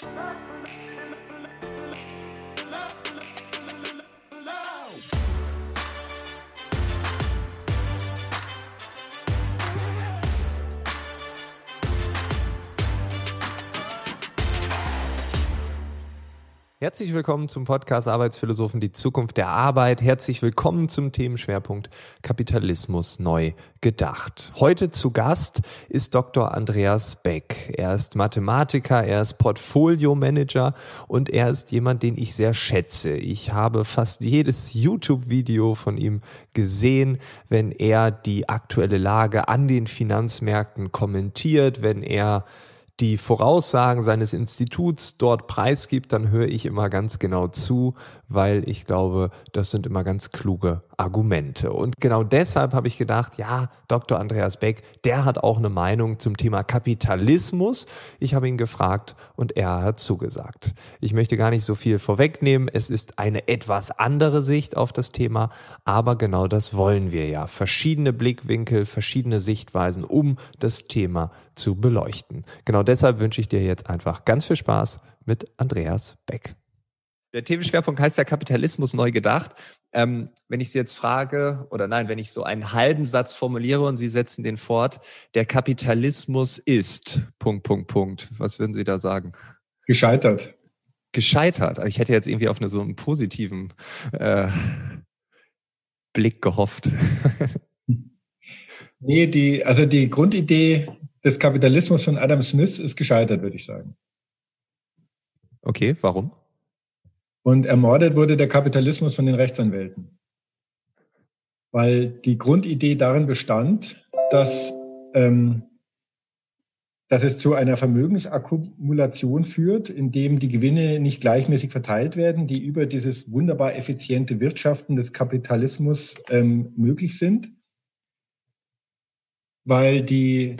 Thank you. Herzlich willkommen zum Podcast Arbeitsphilosophen, die Zukunft der Arbeit. Herzlich willkommen zum Themenschwerpunkt Kapitalismus neu gedacht. Heute zu Gast ist Dr. Andreas Beck. Er ist Mathematiker, er ist Portfolio-Manager und er ist jemand, den ich sehr schätze. Ich habe fast jedes YouTube-Video von ihm gesehen, wenn er die aktuelle Lage an den Finanzmärkten kommentiert, wenn er die Voraussagen seines Instituts dort preisgibt, dann höre ich immer ganz genau zu, weil ich glaube, das sind immer ganz kluge Argumente. Und genau deshalb habe ich gedacht, ja, Dr. Andreas Beck, der hat auch eine Meinung zum Thema Kapitalismus. Ich habe ihn gefragt und er hat zugesagt. Ich möchte gar nicht so viel vorwegnehmen. Es ist eine etwas andere Sicht auf das Thema, aber genau das wollen wir ja. Verschiedene Blickwinkel, verschiedene Sichtweisen, um das Thema zu beleuchten. Genau deshalb wünsche ich dir jetzt einfach ganz viel Spaß mit Andreas Beck. Der Themenschwerpunkt heißt ja Kapitalismus neu gedacht. Ähm, wenn ich Sie jetzt frage, oder nein, wenn ich so einen halben Satz formuliere und Sie setzen den fort, der Kapitalismus ist, Punkt, Punkt, Punkt. Was würden Sie da sagen? Gescheitert. Gescheitert. Also ich hätte jetzt irgendwie auf eine, so einen positiven äh, Blick gehofft. nee, die, also die Grundidee des Kapitalismus von Adam Smith ist gescheitert, würde ich sagen. Okay, warum? Und ermordet wurde der Kapitalismus von den Rechtsanwälten. Weil die Grundidee darin bestand, dass, ähm, dass es zu einer Vermögensakkumulation führt, indem die Gewinne nicht gleichmäßig verteilt werden, die über dieses wunderbar effiziente Wirtschaften des Kapitalismus ähm, möglich sind. Weil die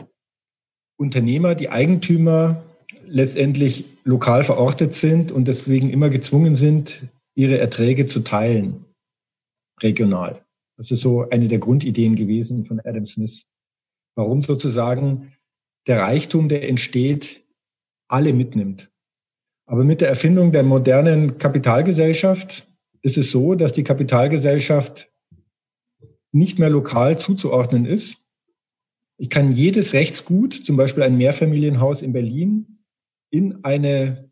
Unternehmer, die Eigentümer letztendlich lokal verortet sind und deswegen immer gezwungen sind, ihre Erträge zu teilen, regional. Das ist so eine der Grundideen gewesen von Adam Smith. Warum sozusagen der Reichtum, der entsteht, alle mitnimmt. Aber mit der Erfindung der modernen Kapitalgesellschaft ist es so, dass die Kapitalgesellschaft nicht mehr lokal zuzuordnen ist. Ich kann jedes Rechtsgut, zum Beispiel ein Mehrfamilienhaus in Berlin, in eine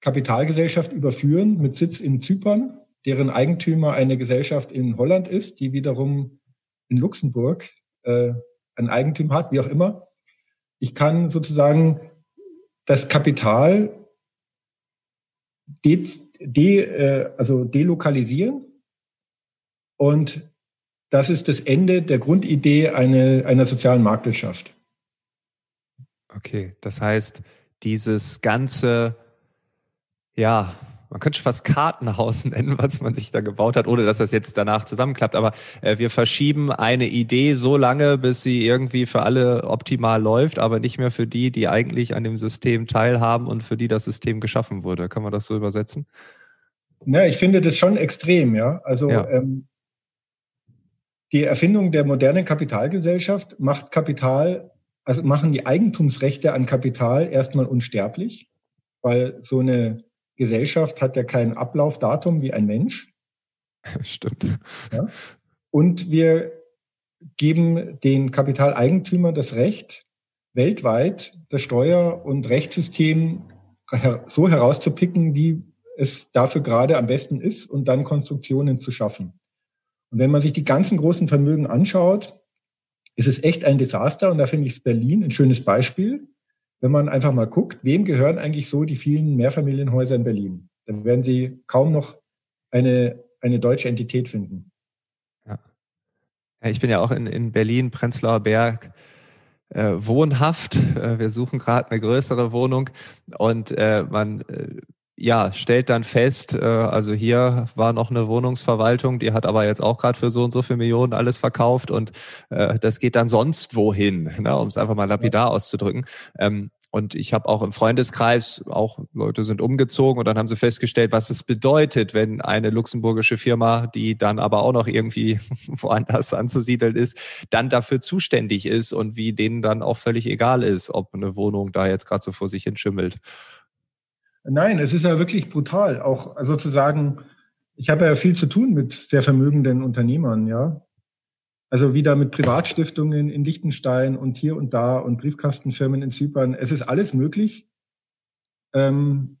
Kapitalgesellschaft überführen mit Sitz in Zypern, deren Eigentümer eine Gesellschaft in Holland ist, die wiederum in Luxemburg äh, ein Eigentum hat, wie auch immer. Ich kann sozusagen das Kapital de, de, äh, also delokalisieren und das ist das Ende der Grundidee eine, einer sozialen Marktwirtschaft. Okay, das heißt, dieses ganze, ja, man könnte fast Kartenhaus nennen, was man sich da gebaut hat, ohne dass das jetzt danach zusammenklappt. Aber äh, wir verschieben eine Idee so lange, bis sie irgendwie für alle optimal läuft, aber nicht mehr für die, die eigentlich an dem System teilhaben und für die das System geschaffen wurde. Kann man das so übersetzen? Ja, ich finde das schon extrem, ja. Also ja. Ähm, die Erfindung der modernen Kapitalgesellschaft macht Kapital also machen die Eigentumsrechte an Kapital erstmal unsterblich, weil so eine Gesellschaft hat ja kein Ablaufdatum wie ein Mensch. Stimmt. Ja? Und wir geben den Kapitaleigentümern das Recht, weltweit das Steuer- und Rechtssystem so herauszupicken, wie es dafür gerade am besten ist und dann Konstruktionen zu schaffen. Und wenn man sich die ganzen großen Vermögen anschaut, ist es echt ein Desaster und da finde ich Berlin ein schönes Beispiel. Wenn man einfach mal guckt, wem gehören eigentlich so die vielen Mehrfamilienhäuser in Berlin? Dann werden Sie kaum noch eine, eine deutsche Entität finden. Ja. ich bin ja auch in, in Berlin, Prenzlauer Berg, äh, wohnhaft. Äh, wir suchen gerade eine größere Wohnung und äh, man äh, ja, stellt dann fest, äh, also hier war noch eine Wohnungsverwaltung, die hat aber jetzt auch gerade für so und so viele Millionen alles verkauft und äh, das geht dann sonst wohin, ne, um es einfach mal lapidar ja. auszudrücken. Ähm, und ich habe auch im Freundeskreis, auch Leute sind umgezogen und dann haben sie festgestellt, was es bedeutet, wenn eine luxemburgische Firma, die dann aber auch noch irgendwie woanders anzusiedeln ist, dann dafür zuständig ist und wie denen dann auch völlig egal ist, ob eine Wohnung da jetzt gerade so vor sich hin schimmelt. Nein, es ist ja wirklich brutal. Auch sozusagen, ich habe ja viel zu tun mit sehr vermögenden Unternehmern, ja. Also wieder mit Privatstiftungen in Liechtenstein und hier und da und Briefkastenfirmen in Zypern. Es ist alles möglich. Ähm,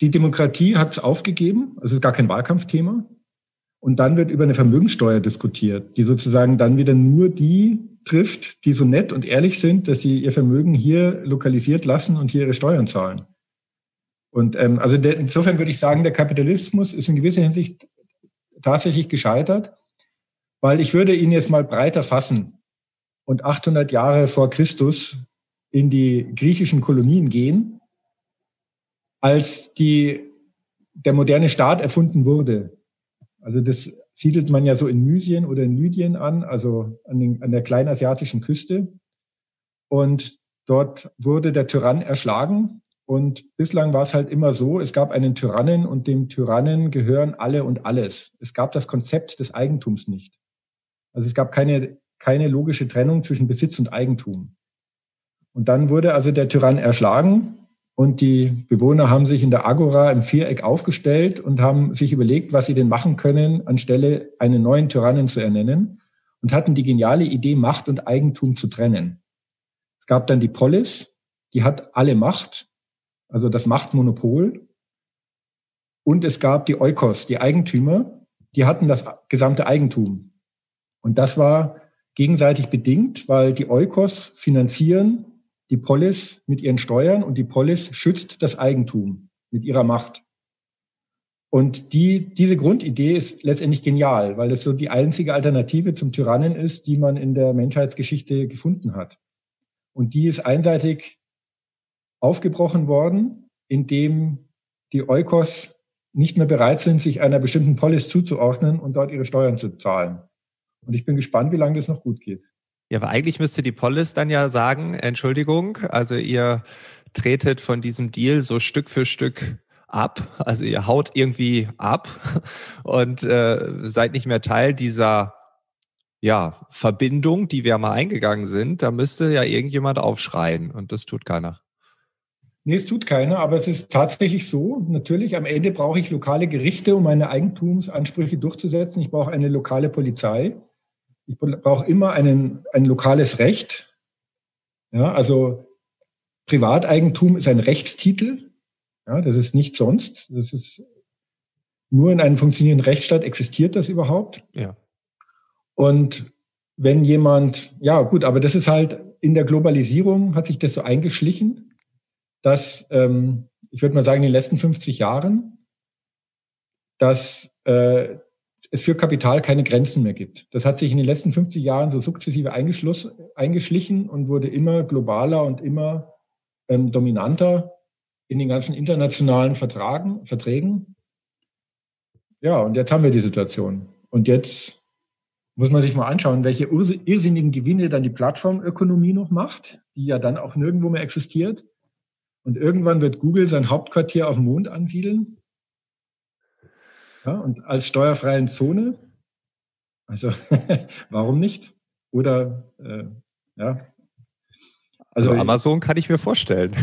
die Demokratie hat es aufgegeben, also gar kein Wahlkampfthema. Und dann wird über eine Vermögensteuer diskutiert, die sozusagen dann wieder nur die trifft, die so nett und ehrlich sind, dass sie ihr Vermögen hier lokalisiert lassen und hier ihre Steuern zahlen. Und ähm, also der, insofern würde ich sagen, der Kapitalismus ist in gewisser Hinsicht tatsächlich gescheitert, weil ich würde ihn jetzt mal breiter fassen und 800 Jahre vor Christus in die griechischen Kolonien gehen, als die, der moderne Staat erfunden wurde. Also das siedelt man ja so in Mysien oder in Lydien an, also an, den, an der kleinasiatischen Küste. Und dort wurde der Tyrann erschlagen. Und bislang war es halt immer so, es gab einen Tyrannen und dem Tyrannen gehören alle und alles. Es gab das Konzept des Eigentums nicht. Also es gab keine, keine logische Trennung zwischen Besitz und Eigentum. Und dann wurde also der Tyrann erschlagen und die Bewohner haben sich in der Agora im Viereck aufgestellt und haben sich überlegt, was sie denn machen können, anstelle einen neuen Tyrannen zu ernennen und hatten die geniale Idee, Macht und Eigentum zu trennen. Es gab dann die Polis, die hat alle Macht, also das Machtmonopol. Und es gab die Eukos, die Eigentümer, die hatten das gesamte Eigentum. Und das war gegenseitig bedingt, weil die Eukos finanzieren die Polis mit ihren Steuern und die Polis schützt das Eigentum mit ihrer Macht. Und die, diese Grundidee ist letztendlich genial, weil es so die einzige Alternative zum Tyrannen ist, die man in der Menschheitsgeschichte gefunden hat. Und die ist einseitig aufgebrochen worden, indem die Eukos nicht mehr bereit sind, sich einer bestimmten Polis zuzuordnen und dort ihre Steuern zu zahlen. Und ich bin gespannt, wie lange das noch gut geht. Ja, aber eigentlich müsste die Polis dann ja sagen, Entschuldigung, also ihr tretet von diesem Deal so Stück für Stück ab, also ihr haut irgendwie ab und äh, seid nicht mehr Teil dieser ja, Verbindung, die wir mal eingegangen sind. Da müsste ja irgendjemand aufschreien und das tut keiner. Nee, es tut keiner, aber es ist tatsächlich so. Natürlich, am Ende brauche ich lokale Gerichte, um meine Eigentumsansprüche durchzusetzen. Ich brauche eine lokale Polizei. Ich brauche immer einen, ein lokales Recht. Ja, also Privateigentum ist ein Rechtstitel. Ja, das ist nicht sonst. Das ist nur in einem funktionierenden Rechtsstaat existiert das überhaupt. Ja. Und wenn jemand, ja gut, aber das ist halt in der Globalisierung hat sich das so eingeschlichen, dass ähm, ich würde mal sagen in den letzten 50 Jahren, dass äh, es für Kapital keine Grenzen mehr gibt. Das hat sich in den letzten 50 Jahren so sukzessive eingeschlichen und wurde immer globaler und immer ähm, dominanter in den ganzen internationalen Vertragen, Verträgen. Ja, und jetzt haben wir die Situation. Und jetzt muss man sich mal anschauen, welche irrsinnigen Gewinne dann die Plattformökonomie noch macht, die ja dann auch nirgendwo mehr existiert. Und irgendwann wird Google sein Hauptquartier auf dem Mond ansiedeln. Ja, und als steuerfreien Zone, also warum nicht? Oder äh, ja. Also, also, Amazon kann ich mir vorstellen.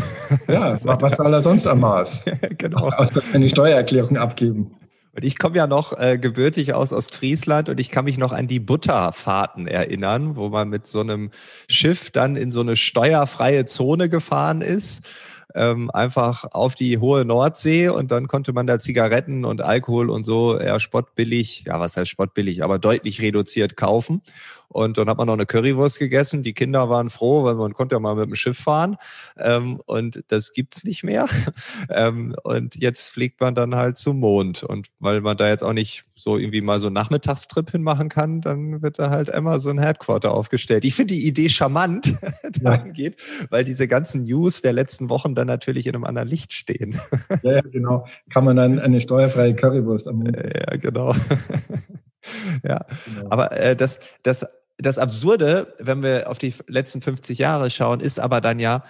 Ja, was soll er sonst am Mars? genau. Außer seine Steuererklärung abgeben. Und ich komme ja noch äh, gebürtig aus Ostfriesland und ich kann mich noch an die Butterfahrten erinnern, wo man mit so einem Schiff dann in so eine steuerfreie Zone gefahren ist ähm, einfach auf die hohe Nordsee und dann konnte man da Zigaretten und Alkohol und so eher spottbillig, ja was heißt spottbillig, aber deutlich reduziert kaufen. Und dann hat man noch eine Currywurst gegessen. Die Kinder waren froh, weil man konnte ja mal mit dem Schiff fahren. Ähm, und das gibt's nicht mehr. ähm, und jetzt fliegt man dann halt zum Mond. Und weil man da jetzt auch nicht so irgendwie mal so einen Nachmittagstrip hinmachen kann, dann wird da halt Amazon Headquarter aufgestellt. Ich finde die Idee charmant dahingehend, ja. weil diese ganzen News der letzten Wochen dann natürlich in einem anderen Licht stehen. ja, ja, genau. Kann man dann eine steuerfreie Currywurst am Mond. Ja, genau. ja, genau. aber äh, das, das das Absurde, wenn wir auf die letzten 50 Jahre schauen, ist aber dann ja,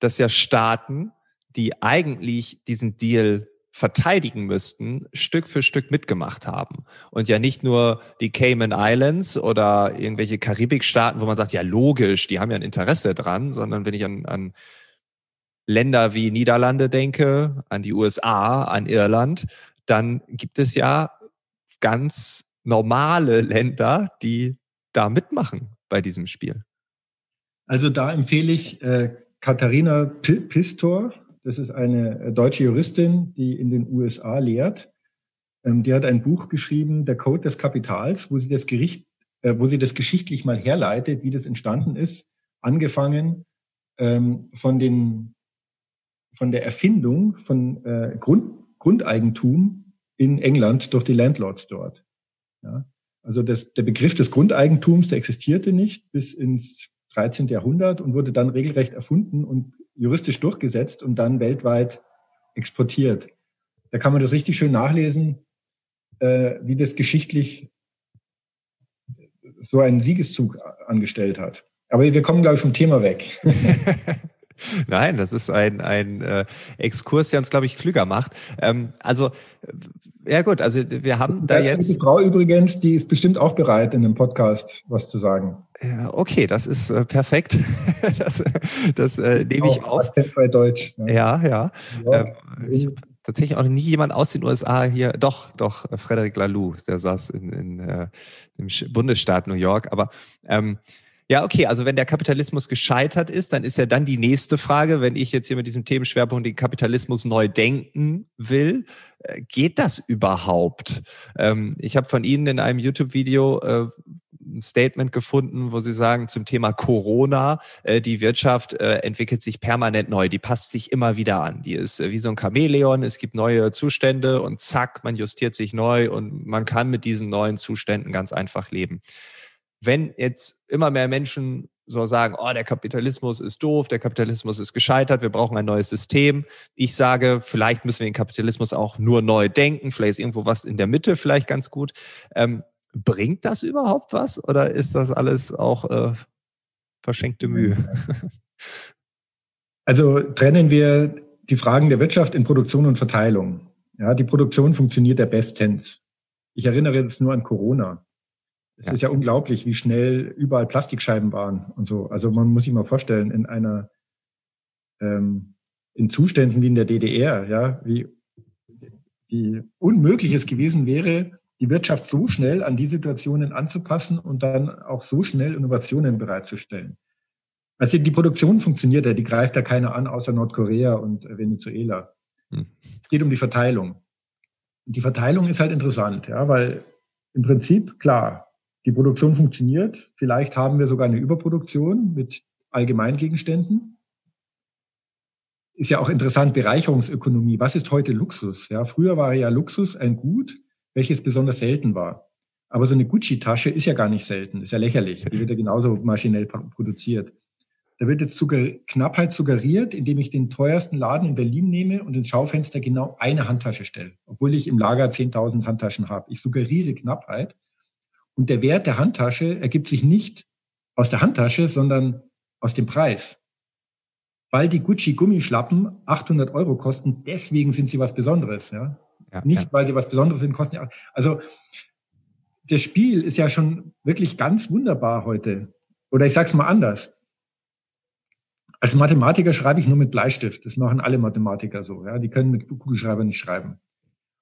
dass ja Staaten, die eigentlich diesen Deal verteidigen müssten, Stück für Stück mitgemacht haben. Und ja nicht nur die Cayman Islands oder irgendwelche Karibikstaaten, wo man sagt, ja logisch, die haben ja ein Interesse dran, sondern wenn ich an, an Länder wie Niederlande denke, an die USA, an Irland, dann gibt es ja ganz normale Länder, die da mitmachen bei diesem Spiel. Also da empfehle ich äh, Katharina Pistor. Das ist eine äh, deutsche Juristin, die in den USA lehrt. Ähm, die hat ein Buch geschrieben, Der Code des Kapitals, wo sie das Gericht, äh, wo sie das geschichtlich mal herleitet, wie das entstanden ist, angefangen ähm, von den von der Erfindung von äh, Grund, Grundeigentum in England durch die Landlords dort. Ja? Also das, der Begriff des Grundeigentums, der existierte nicht bis ins 13. Jahrhundert und wurde dann regelrecht erfunden und juristisch durchgesetzt und dann weltweit exportiert. Da kann man das richtig schön nachlesen, äh, wie das geschichtlich so einen Siegeszug angestellt hat. Aber wir kommen, glaube ich, vom Thema weg. Nein, das ist ein, ein äh, Exkurs, der uns, glaube ich, klüger macht. Ähm, also, äh, ja gut, also wir haben da jetzt... Die Frau übrigens, die ist bestimmt auch bereit, in dem Podcast was zu sagen. Ja, okay, das ist äh, perfekt. das das äh, nehme ich auf. Akzentfrei Deutsch. Ja, ja. ja. ja. Ähm, ich tatsächlich auch nie jemand aus den USA hier. Doch, doch, Frederic Laloux, der saß in, in äh, im Bundesstaat New York. Aber ähm, ja, okay, also wenn der Kapitalismus gescheitert ist, dann ist ja dann die nächste Frage, wenn ich jetzt hier mit diesem Themenschwerpunkt den Kapitalismus neu denken will, äh, geht das überhaupt? Ähm, ich habe von Ihnen in einem YouTube-Video äh, ein Statement gefunden, wo Sie sagen zum Thema Corona, äh, die Wirtschaft entwickelt sich permanent neu, die passt sich immer wieder an. Die ist wie so ein Chamäleon, es gibt neue Zustände und zack, man justiert sich neu und man kann mit diesen neuen Zuständen ganz einfach leben wenn jetzt immer mehr Menschen so sagen, oh, der Kapitalismus ist doof, der Kapitalismus ist gescheitert, wir brauchen ein neues System. Ich sage, vielleicht müssen wir den Kapitalismus auch nur neu denken, vielleicht ist irgendwo was in der Mitte vielleicht ganz gut. Ähm, bringt das überhaupt was oder ist das alles auch äh, verschenkte Mühe? Also trennen wir die Fragen der Wirtschaft in Produktion und Verteilung. Ja, die Produktion funktioniert ja bestens. Ich erinnere jetzt nur an Corona. Es ja. ist ja unglaublich, wie schnell überall Plastikscheiben waren und so. Also man muss sich mal vorstellen, in einer, ähm, in Zuständen wie in der DDR, ja, wie die unmöglich es gewesen wäre, die Wirtschaft so schnell an die Situationen anzupassen und dann auch so schnell Innovationen bereitzustellen. Also die Produktion funktioniert ja, die greift ja keiner an, außer Nordkorea und Venezuela. Hm. Es geht um die Verteilung. Die Verteilung ist halt interessant, ja, weil im Prinzip, klar, die Produktion funktioniert. Vielleicht haben wir sogar eine Überproduktion mit Allgemeingegenständen. Ist ja auch interessant, Bereicherungsökonomie. Was ist heute Luxus? Ja, früher war ja Luxus ein Gut, welches besonders selten war. Aber so eine Gucci-Tasche ist ja gar nicht selten, ist ja lächerlich. Die wird ja genauso maschinell produziert. Da wird jetzt Suggeri Knappheit suggeriert, indem ich den teuersten Laden in Berlin nehme und ins Schaufenster genau eine Handtasche stelle, obwohl ich im Lager 10.000 Handtaschen habe. Ich suggeriere Knappheit und der Wert der Handtasche ergibt sich nicht aus der Handtasche, sondern aus dem Preis. Weil die Gucci-Gummischlappen 800 Euro kosten, deswegen sind sie was Besonderes. Ja? ja nicht, ja. weil sie was Besonderes sind, kosten ja. Also das Spiel ist ja schon wirklich ganz wunderbar heute. Oder ich sage es mal anders. Als Mathematiker schreibe ich nur mit Bleistift. Das machen alle Mathematiker so. Ja? Die können mit Kugelschreiber nicht schreiben.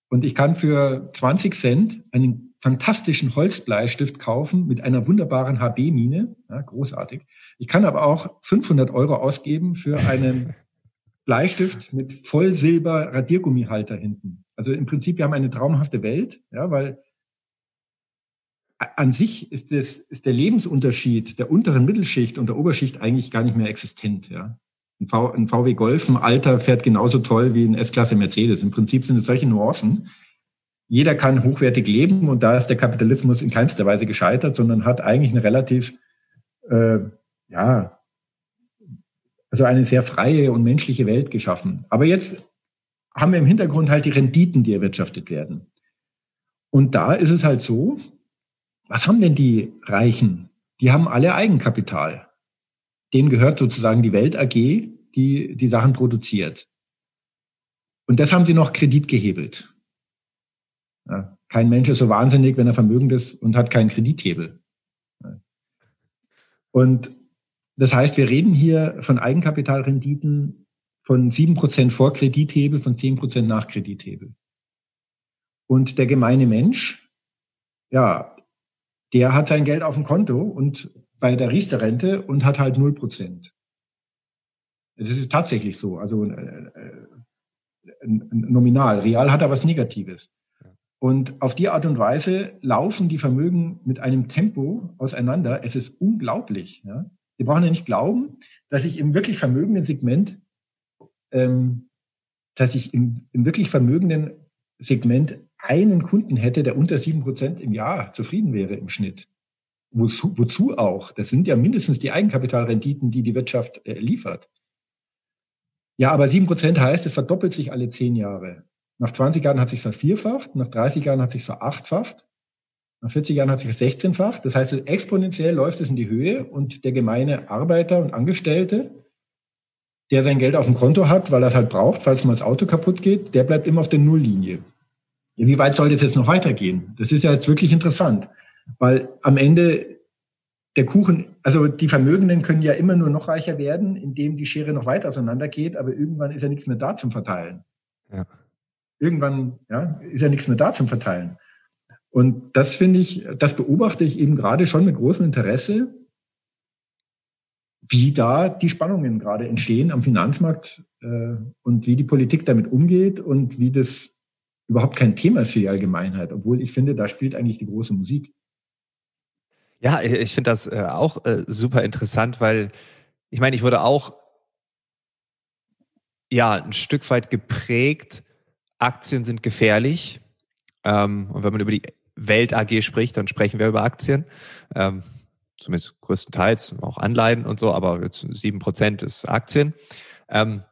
Und ich kann für 20 Cent einen fantastischen Holzbleistift kaufen mit einer wunderbaren HB-Mine, ja, großartig. Ich kann aber auch 500 Euro ausgeben für einen Bleistift mit Vollsilber Radiergummihalter hinten. Also im Prinzip, wir haben eine traumhafte Welt, ja, weil an sich ist, das, ist der Lebensunterschied der unteren Mittelschicht und der Oberschicht eigentlich gar nicht mehr existent. Ja. Ein, v, ein VW Golf im Alter fährt genauso toll wie ein S-Klasse Mercedes. Im Prinzip sind es solche Nuancen, jeder kann hochwertig leben und da ist der Kapitalismus in keinster Weise gescheitert, sondern hat eigentlich eine relativ, äh, ja, also eine sehr freie und menschliche Welt geschaffen. Aber jetzt haben wir im Hintergrund halt die Renditen, die erwirtschaftet werden. Und da ist es halt so, was haben denn die Reichen? Die haben alle Eigenkapital. Denen gehört sozusagen die Welt AG, die die Sachen produziert. Und das haben sie noch Kredit gehebelt. Ja, kein Mensch ist so wahnsinnig, wenn er vermögend ist und hat keinen Kredithebel. Und das heißt, wir reden hier von Eigenkapitalrenditen von sieben Prozent vor Kredithebel, von zehn Prozent nach Kredithebel. Und der gemeine Mensch, ja, der hat sein Geld auf dem Konto und bei der Riester-Rente und hat halt null Prozent. Das ist tatsächlich so. Also äh, äh nominal. Real hat er was Negatives. Und auf die Art und Weise laufen die Vermögen mit einem Tempo auseinander. Es ist unglaublich. Ja? Wir brauchen ja nicht glauben, dass ich im wirklich vermögenden Segment, ähm, dass ich im, im wirklich vermögenden Segment einen Kunden hätte, der unter sieben Prozent im Jahr zufrieden wäre im Schnitt. Wozu, wozu auch? Das sind ja mindestens die Eigenkapitalrenditen, die die Wirtschaft äh, liefert. Ja, aber sieben Prozent heißt, es verdoppelt sich alle zehn Jahre. Nach 20 Jahren hat sich vervierfacht, nach 30 Jahren hat sich verachtfacht, nach 40 Jahren hat sich versechzehnfacht. Das heißt, exponentiell läuft es in die Höhe und der gemeine Arbeiter und Angestellte, der sein Geld auf dem Konto hat, weil er es halt braucht, falls mal das Auto kaputt geht, der bleibt immer auf der Nulllinie. Ja, wie weit soll das jetzt noch weitergehen? Das ist ja jetzt wirklich interessant, weil am Ende der Kuchen, also die Vermögenden können ja immer nur noch reicher werden, indem die Schere noch weiter auseinander geht, aber irgendwann ist ja nichts mehr da zum Verteilen. Ja. Irgendwann ja, ist ja nichts mehr da zum Verteilen. Und das finde ich, das beobachte ich eben gerade schon mit großem Interesse, wie da die Spannungen gerade entstehen am Finanzmarkt äh, und wie die Politik damit umgeht und wie das überhaupt kein Thema ist für die Allgemeinheit, obwohl ich finde, da spielt eigentlich die große Musik. Ja, ich finde das äh, auch äh, super interessant, weil ich meine, ich wurde auch ja ein Stück weit geprägt. Aktien sind gefährlich. Ähm, und wenn man über die Welt AG spricht, dann sprechen wir über Aktien. Ähm, zumindest größtenteils, auch Anleihen und so, aber sieben Prozent ist Aktien. Ähm,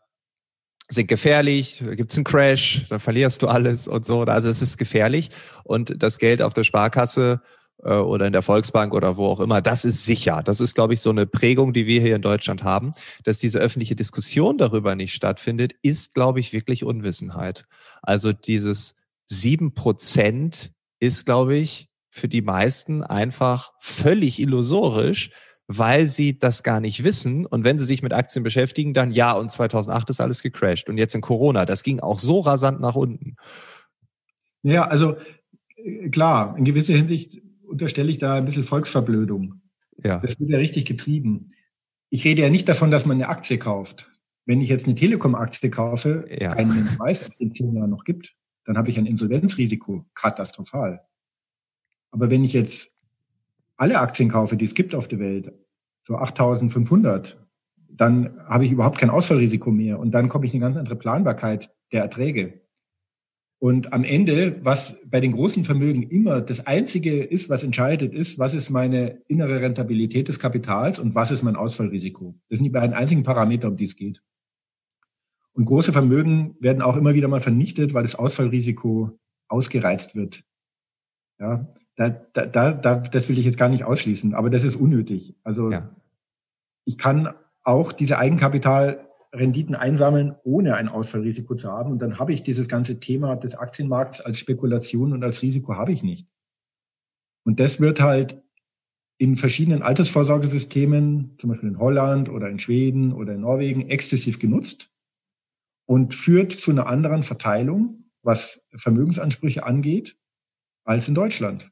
sind gefährlich, gibt es einen Crash, dann verlierst du alles und so. Also es ist gefährlich. Und das Geld auf der Sparkasse äh, oder in der Volksbank oder wo auch immer, das ist sicher. Das ist, glaube ich, so eine Prägung, die wir hier in Deutschland haben. Dass diese öffentliche Diskussion darüber nicht stattfindet, ist, glaube ich, wirklich Unwissenheit. Also dieses sieben Prozent ist, glaube ich, für die meisten einfach völlig illusorisch, weil sie das gar nicht wissen. Und wenn sie sich mit Aktien beschäftigen, dann ja, und 2008 ist alles gecrashed. Und jetzt in Corona, das ging auch so rasant nach unten. Ja, also äh, klar, in gewisser Hinsicht unterstelle ich da ein bisschen Volksverblödung. Ja. Das wird ja richtig getrieben. Ich rede ja nicht davon, dass man eine Aktie kauft. Wenn ich jetzt eine Telekom-Aktie kaufe, ja. keinen weiß, ob es in zehn Jahren noch gibt, dann habe ich ein Insolvenzrisiko. Katastrophal. Aber wenn ich jetzt alle Aktien kaufe, die es gibt auf der Welt, so 8500, dann habe ich überhaupt kein Ausfallrisiko mehr. Und dann komme ich in eine ganz andere Planbarkeit der Erträge. Und am Ende, was bei den großen Vermögen immer das Einzige ist, was entscheidet, ist, was ist meine innere Rentabilität des Kapitals und was ist mein Ausfallrisiko. Das sind die beiden einzigen Parameter, um die es geht. Und große Vermögen werden auch immer wieder mal vernichtet, weil das Ausfallrisiko ausgereizt wird. Ja, da, da, da, das will ich jetzt gar nicht ausschließen, aber das ist unnötig. Also ja. ich kann auch diese Eigenkapital Renditen einsammeln, ohne ein Ausfallrisiko zu haben. Und dann habe ich dieses ganze Thema des Aktienmarkts als Spekulation und als Risiko habe ich nicht. Und das wird halt in verschiedenen Altersvorsorgesystemen, zum Beispiel in Holland oder in Schweden oder in Norwegen, exzessiv genutzt und führt zu einer anderen Verteilung, was Vermögensansprüche angeht, als in Deutschland.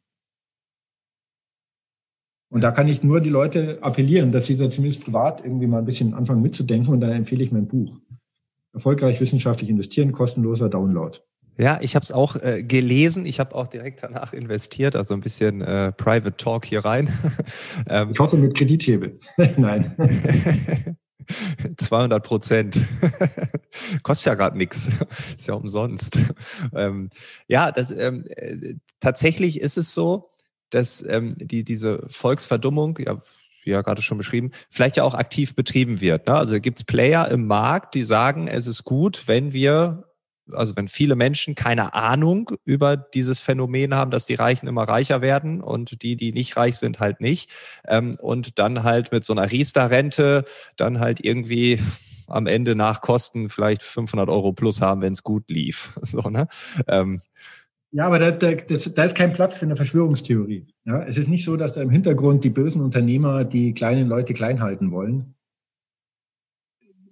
Und da kann ich nur die Leute appellieren, dass sie da zumindest privat irgendwie mal ein bisschen anfangen mitzudenken. Und da empfehle ich mein Buch. Erfolgreich wissenschaftlich investieren, kostenloser Download. Ja, ich habe es auch äh, gelesen. Ich habe auch direkt danach investiert, also ein bisschen äh, Private Talk hier rein. ähm, ich hoffe mit Kredithebel. Nein. 200 Prozent. Kostet ja gerade nichts. Ist ja umsonst. Ähm, ja, das, ähm, äh, tatsächlich ist es so, dass ähm, die, diese Volksverdummung, ja, wie ja gerade schon beschrieben, vielleicht ja auch aktiv betrieben wird. Ne? Also gibt es Player im Markt, die sagen, es ist gut, wenn wir, also wenn viele Menschen keine Ahnung über dieses Phänomen haben, dass die Reichen immer reicher werden und die, die nicht reich sind, halt nicht. Ähm, und dann halt mit so einer Riester-Rente dann halt irgendwie am Ende nach Kosten vielleicht 500 Euro plus haben, wenn es gut lief. So, ne? Ähm, ja, aber da, da, das, da ist kein Platz für eine Verschwörungstheorie. Ja, es ist nicht so, dass da im Hintergrund die bösen Unternehmer die kleinen Leute klein halten wollen.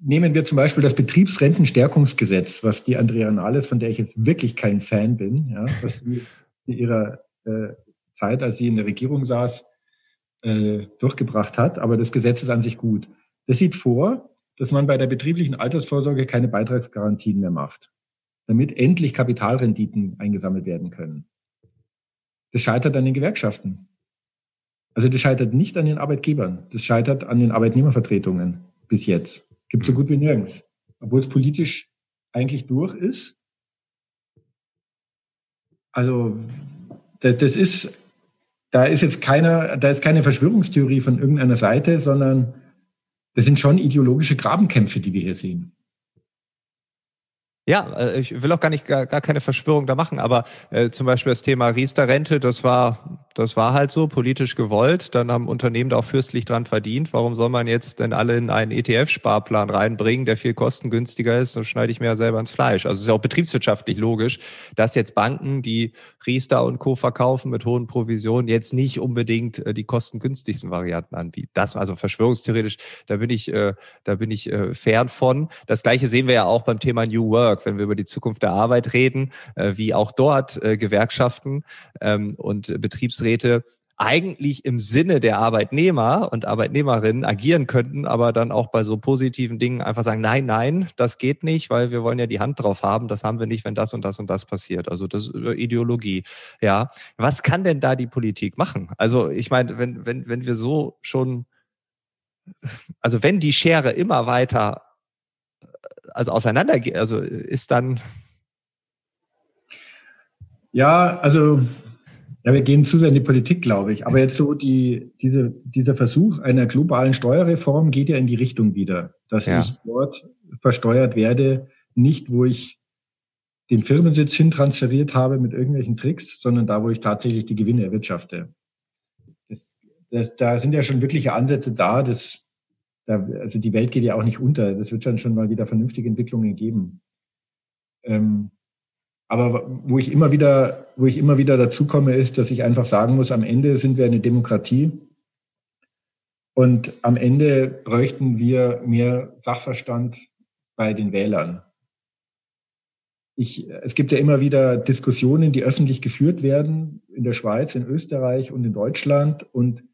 nehmen wir zum Beispiel das Betriebsrentenstärkungsgesetz, was die Andrea Nahles, von der ich jetzt wirklich kein Fan bin, ja, was sie in ihrer äh, Zeit, als sie in der Regierung saß, äh, durchgebracht hat. Aber das Gesetz ist an sich gut. Das sieht vor, dass man bei der betrieblichen Altersvorsorge keine Beitragsgarantien mehr macht, damit endlich Kapitalrenditen eingesammelt werden können. Das scheitert an den Gewerkschaften. Also das scheitert nicht an den Arbeitgebern, das scheitert an den Arbeitnehmervertretungen bis jetzt. Gibt so gut wie nirgends. Obwohl es politisch eigentlich durch ist. Also das, das ist, da ist jetzt keiner, da ist keine Verschwörungstheorie von irgendeiner Seite, sondern das sind schon ideologische Grabenkämpfe, die wir hier sehen. Ja, äh, ich will auch gar nicht gar, gar keine Verschwörung da machen, aber äh, zum Beispiel das Thema Riester-Rente, das war, das war halt so politisch gewollt. Dann haben Unternehmen da auch fürstlich dran verdient. Warum soll man jetzt denn alle in einen ETF-Sparplan reinbringen, der viel kostengünstiger ist? Dann schneide ich mir ja selber ins Fleisch. Also es ist ja auch betriebswirtschaftlich logisch, dass jetzt Banken, die Riester und Co. verkaufen mit hohen Provisionen, jetzt nicht unbedingt äh, die kostengünstigsten Varianten anbieten. Das also verschwörungstheoretisch, da bin ich, äh, da bin ich äh, fern von. Das gleiche sehen wir ja auch beim Thema New Work. Wenn wir über die Zukunft der Arbeit reden, wie auch dort Gewerkschaften ähm, und Betriebsräte eigentlich im Sinne der Arbeitnehmer und Arbeitnehmerinnen agieren könnten, aber dann auch bei so positiven Dingen einfach sagen, nein, nein, das geht nicht, weil wir wollen ja die Hand drauf haben, das haben wir nicht, wenn das und das und das passiert. Also das ist Ideologie. Ja, was kann denn da die Politik machen? Also ich meine, wenn, wenn, wenn wir so schon, also wenn die Schere immer weiter also auseinandergeht, also ist dann. Ja, also ja, wir gehen zu sehr in die Politik, glaube ich. Aber jetzt so die, diese, dieser Versuch einer globalen Steuerreform geht ja in die Richtung wieder, dass ja. ich dort versteuert werde, nicht wo ich den Firmensitz hin transferiert habe mit irgendwelchen Tricks, sondern da, wo ich tatsächlich die Gewinne erwirtschafte. Das, das, da sind ja schon wirkliche Ansätze da, das da, also die Welt geht ja auch nicht unter. Das wird dann schon mal wieder vernünftige Entwicklungen geben. Ähm, aber wo ich immer wieder, wo ich immer wieder dazu komme, ist, dass ich einfach sagen muss, am Ende sind wir eine Demokratie. Und am Ende bräuchten wir mehr Sachverstand bei den Wählern. Ich, es gibt ja immer wieder Diskussionen, die öffentlich geführt werden in der Schweiz, in Österreich und in Deutschland. Und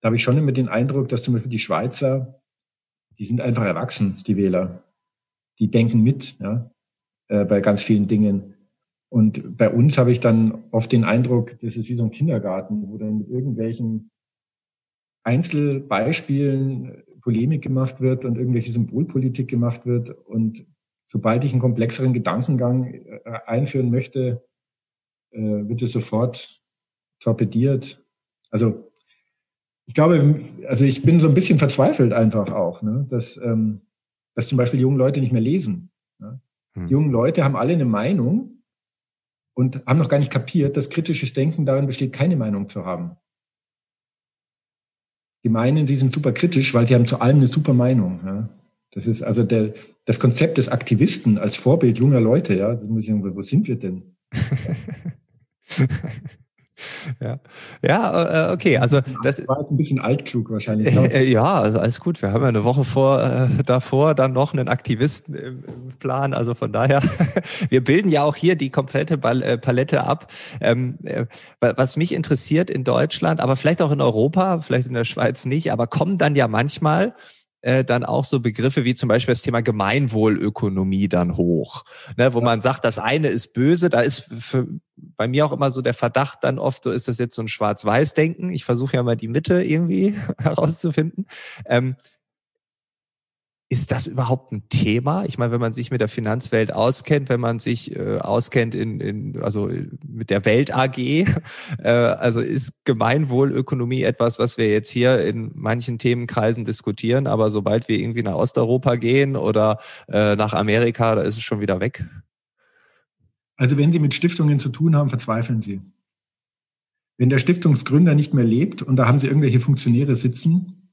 da habe ich schon immer den Eindruck, dass zum Beispiel die Schweizer die sind einfach erwachsen, die Wähler. Die denken mit ja, äh, bei ganz vielen Dingen. Und bei uns habe ich dann oft den Eindruck, das ist wie so ein Kindergarten, wo dann mit irgendwelchen Einzelbeispielen Polemik gemacht wird und irgendwelche Symbolpolitik gemacht wird. Und sobald ich einen komplexeren Gedankengang äh, einführen möchte, äh, wird es sofort torpediert. Also ich glaube, also ich bin so ein bisschen verzweifelt einfach auch, ne? dass, ähm, dass zum Beispiel junge Leute nicht mehr lesen. Ne? Hm. Die jungen Leute haben alle eine Meinung und haben noch gar nicht kapiert, dass kritisches Denken darin besteht, keine Meinung zu haben. Die meinen, sie sind super kritisch, weil sie haben zu allem eine super Meinung. Ja? Das ist also der, das Konzept des Aktivisten als Vorbild junger Leute. Ja, das muss ich sagen, wo sind wir denn? Ja, ja, äh, okay. Also das, war jetzt ein bisschen altklug wahrscheinlich. Äh, ja, also alles gut. Wir haben ja eine Woche vor äh, davor dann noch einen Aktivisten im, im, Plan. Also von daher, wir bilden ja auch hier die komplette äh, Palette ab. Ähm, äh, was mich interessiert in Deutschland, aber vielleicht auch in Europa, vielleicht in der Schweiz nicht, aber kommen dann ja manchmal äh, dann auch so Begriffe wie zum Beispiel das Thema Gemeinwohlökonomie dann hoch, ne, wo ja. man sagt, das eine ist böse, da ist für, bei mir auch immer so der Verdacht dann oft, so ist das jetzt so ein Schwarz-Weiß-Denken. Ich versuche ja mal die Mitte irgendwie herauszufinden. Ähm, ist das überhaupt ein Thema? Ich meine, wenn man sich mit der Finanzwelt auskennt, wenn man sich äh, auskennt in, in, also mit der Welt AG, äh, also ist Gemeinwohlökonomie etwas, was wir jetzt hier in manchen Themenkreisen diskutieren, aber sobald wir irgendwie nach Osteuropa gehen oder äh, nach Amerika, da ist es schon wieder weg. Also wenn Sie mit Stiftungen zu tun haben, verzweifeln Sie. Wenn der Stiftungsgründer nicht mehr lebt und da haben Sie irgendwelche Funktionäre sitzen,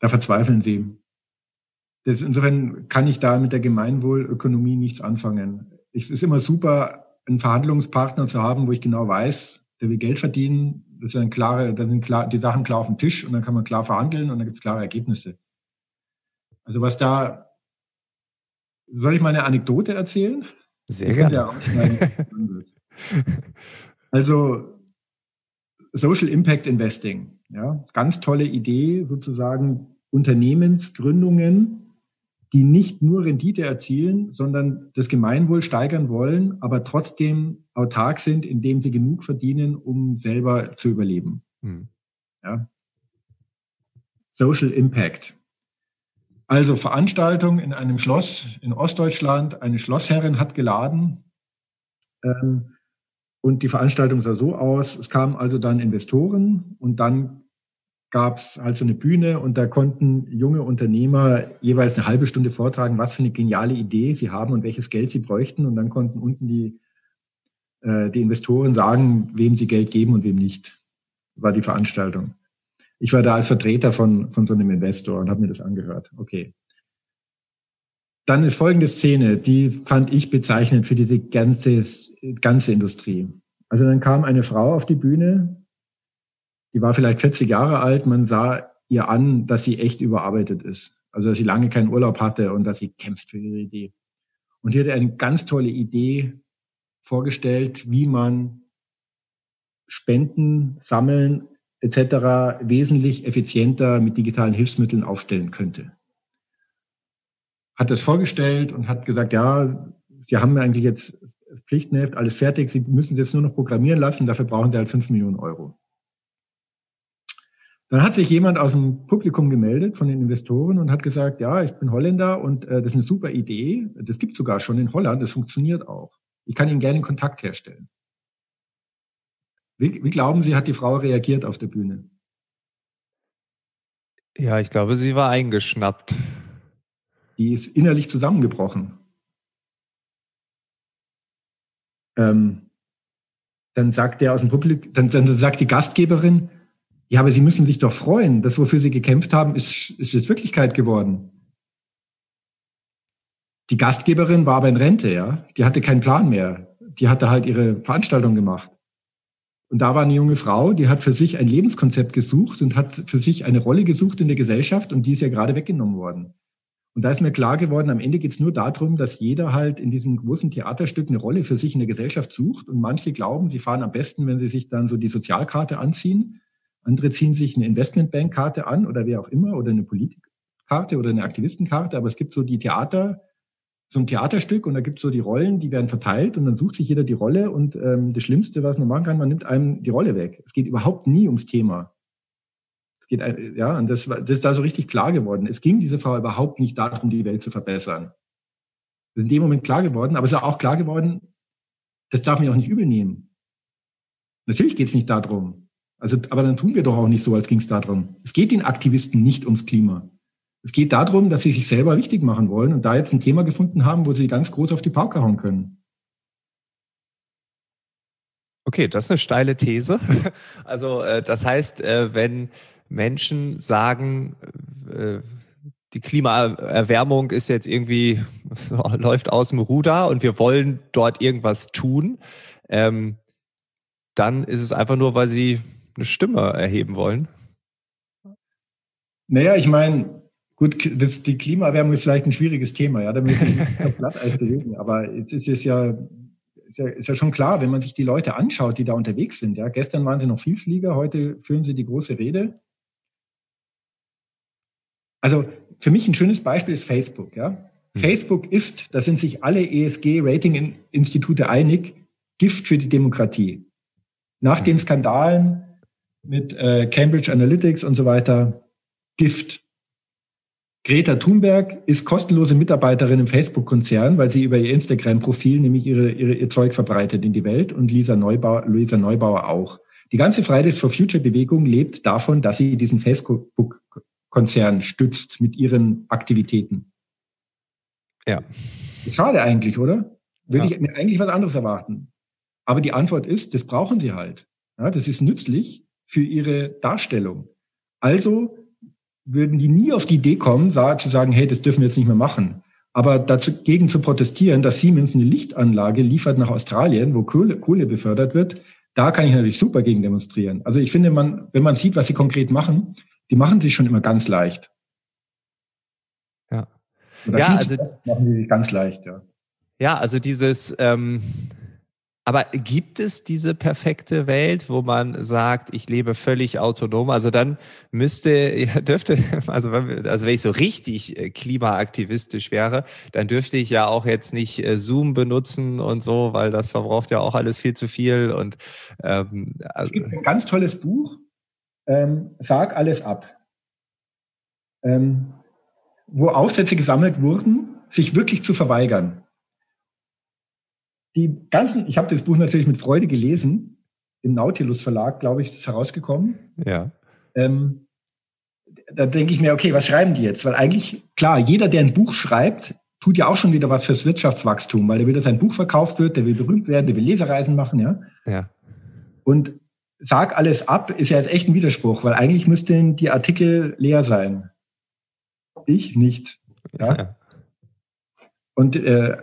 da verzweifeln Sie. Das, insofern kann ich da mit der Gemeinwohlökonomie nichts anfangen. Es ist immer super, einen Verhandlungspartner zu haben, wo ich genau weiß, der will Geld verdienen. Das sind klare, dann sind klar, die Sachen klar auf dem Tisch und dann kann man klar verhandeln und dann gibt es klare Ergebnisse. Also was da, soll ich mal eine Anekdote erzählen? Sehr gerne. Also Social Impact Investing, ja, ganz tolle Idee, sozusagen Unternehmensgründungen, die nicht nur Rendite erzielen, sondern das Gemeinwohl steigern wollen, aber trotzdem autark sind, indem sie genug verdienen, um selber zu überleben. Hm. Ja. Social Impact. Also Veranstaltung in einem Schloss in Ostdeutschland. Eine Schlossherrin hat geladen. Ähm, und die Veranstaltung sah so aus, es kamen also dann Investoren und dann gab es halt so eine Bühne und da konnten junge Unternehmer jeweils eine halbe Stunde vortragen, was für eine geniale Idee sie haben und welches Geld sie bräuchten. Und dann konnten unten die, äh, die Investoren sagen, wem sie Geld geben und wem nicht. War die Veranstaltung. Ich war da als Vertreter von, von so einem Investor und habe mir das angehört. Okay. Dann ist folgende Szene, die fand ich bezeichnend für diese ganze, ganze Industrie. Also dann kam eine Frau auf die Bühne, die war vielleicht 40 Jahre alt. Man sah ihr an, dass sie echt überarbeitet ist. Also, dass sie lange keinen Urlaub hatte und dass sie kämpft für ihre Idee. Und die hatte eine ganz tolle Idee vorgestellt, wie man Spenden, Sammeln etc. wesentlich effizienter mit digitalen Hilfsmitteln aufstellen könnte. Hat das vorgestellt und hat gesagt, ja, Sie haben eigentlich jetzt Pflichtenheft, alles fertig, Sie müssen es jetzt nur noch programmieren lassen, dafür brauchen Sie halt fünf Millionen Euro. Dann hat sich jemand aus dem Publikum gemeldet von den Investoren und hat gesagt, ja, ich bin Holländer und äh, das ist eine super Idee. Das gibt sogar schon in Holland, das funktioniert auch. Ich kann Ihnen gerne Kontakt herstellen. Wie, wie glauben Sie, hat die Frau reagiert auf der Bühne? Ja, ich glaube, sie war eingeschnappt. Die ist innerlich zusammengebrochen. Ähm, dann sagt der aus dem Publikum, dann, dann sagt die Gastgeberin, ja, aber Sie müssen sich doch freuen. Das, wofür Sie gekämpft haben, ist, ist jetzt Wirklichkeit geworden. Die Gastgeberin war aber in Rente, ja. Die hatte keinen Plan mehr. Die hatte halt ihre Veranstaltung gemacht. Und da war eine junge Frau, die hat für sich ein Lebenskonzept gesucht und hat für sich eine Rolle gesucht in der Gesellschaft und die ist ja gerade weggenommen worden. Und da ist mir klar geworden, am Ende geht es nur darum, dass jeder halt in diesem großen Theaterstück eine Rolle für sich in der Gesellschaft sucht. Und manche glauben, sie fahren am besten, wenn sie sich dann so die Sozialkarte anziehen. Andere ziehen sich eine Investmentbankkarte an oder wer auch immer oder eine Politikkarte oder eine Aktivistenkarte. Aber es gibt so die Theater, so ein Theaterstück und da gibt es so die Rollen, die werden verteilt und dann sucht sich jeder die Rolle und ähm, das Schlimmste, was man machen kann, man nimmt einem die Rolle weg. Es geht überhaupt nie ums Thema. Es geht, ja, und das, das ist da so richtig klar geworden. Es ging dieser Frau überhaupt nicht darum, die Welt zu verbessern. Das ist in dem Moment klar geworden, aber es ist auch klar geworden, das darf man auch nicht übel nehmen. Natürlich geht es nicht darum. Also, aber dann tun wir doch auch nicht so, als ging es darum. Es geht den Aktivisten nicht ums Klima. Es geht darum, dass sie sich selber wichtig machen wollen und da jetzt ein Thema gefunden haben, wo sie ganz groß auf die Pauke hauen können. Okay, das ist eine steile These. Also äh, das heißt, äh, wenn Menschen sagen, äh, die Klimaerwärmung ist jetzt irgendwie, läuft aus dem Ruder und wir wollen dort irgendwas tun, ähm, dann ist es einfach nur, weil sie eine Stimme erheben wollen? Naja, ich meine, gut, das, die Klimaerwärmung ist vielleicht ein schwieriges Thema, ja, da müssen wir auf Glatteis bewegen. Aber jetzt ist es ja ist, ja, ist ja schon klar, wenn man sich die Leute anschaut, die da unterwegs sind. Ja, gestern waren sie noch Vielflieger, heute führen sie die große Rede. Also für mich ein schönes Beispiel ist Facebook. Ja, hm. Facebook ist, da sind sich alle ESG-Rating-Institute einig, Gift für die Demokratie. Nach hm. den Skandalen mit äh, Cambridge Analytics und so weiter. Gift. Greta Thunberg ist kostenlose Mitarbeiterin im Facebook-Konzern, weil sie über ihr Instagram-Profil nämlich ihre, ihre, ihr Zeug verbreitet in die Welt und Lisa Neubauer, Luisa Neubauer auch. Die ganze Fridays for Future Bewegung lebt davon, dass sie diesen Facebook-Konzern stützt mit ihren Aktivitäten. Ja. Schade eigentlich, oder? Würde ja. ich mir eigentlich was anderes erwarten. Aber die Antwort ist, das brauchen sie halt. Ja, das ist nützlich für ihre Darstellung. Also würden die nie auf die Idee kommen, zu sagen, hey, das dürfen wir jetzt nicht mehr machen. Aber dagegen zu protestieren, dass Siemens eine Lichtanlage liefert nach Australien, wo Kohle, Kohle befördert wird, da kann ich natürlich super gegen demonstrieren. Also ich finde, man, wenn man sieht, was sie konkret machen, die machen sich schon immer ganz leicht. Ja. Oder ja, also machen die ganz leicht, ja. Ja, also dieses, ähm, aber gibt es diese perfekte Welt, wo man sagt, ich lebe völlig autonom? Also dann müsste, ja, dürfte, also wenn, also wenn ich so richtig äh, klimaaktivistisch wäre, dann dürfte ich ja auch jetzt nicht äh, Zoom benutzen und so, weil das verbraucht ja auch alles viel zu viel. Und ähm, also es gibt ein ganz tolles Buch, ähm, Sag alles ab, ähm, wo Aufsätze gesammelt wurden, sich wirklich zu verweigern die ganzen, ich habe das Buch natürlich mit Freude gelesen, im Nautilus Verlag, glaube ich, ist es herausgekommen. Ja. Ähm, da denke ich mir, okay, was schreiben die jetzt? Weil eigentlich, klar, jeder, der ein Buch schreibt, tut ja auch schon wieder was fürs Wirtschaftswachstum, weil der will, dass sein Buch verkauft wird, der will berühmt werden, der will Lesereisen machen, ja. Ja. Und sag alles ab, ist ja jetzt echt ein Widerspruch, weil eigentlich müssten die Artikel leer sein. Ich nicht. Ja. ja. Und äh,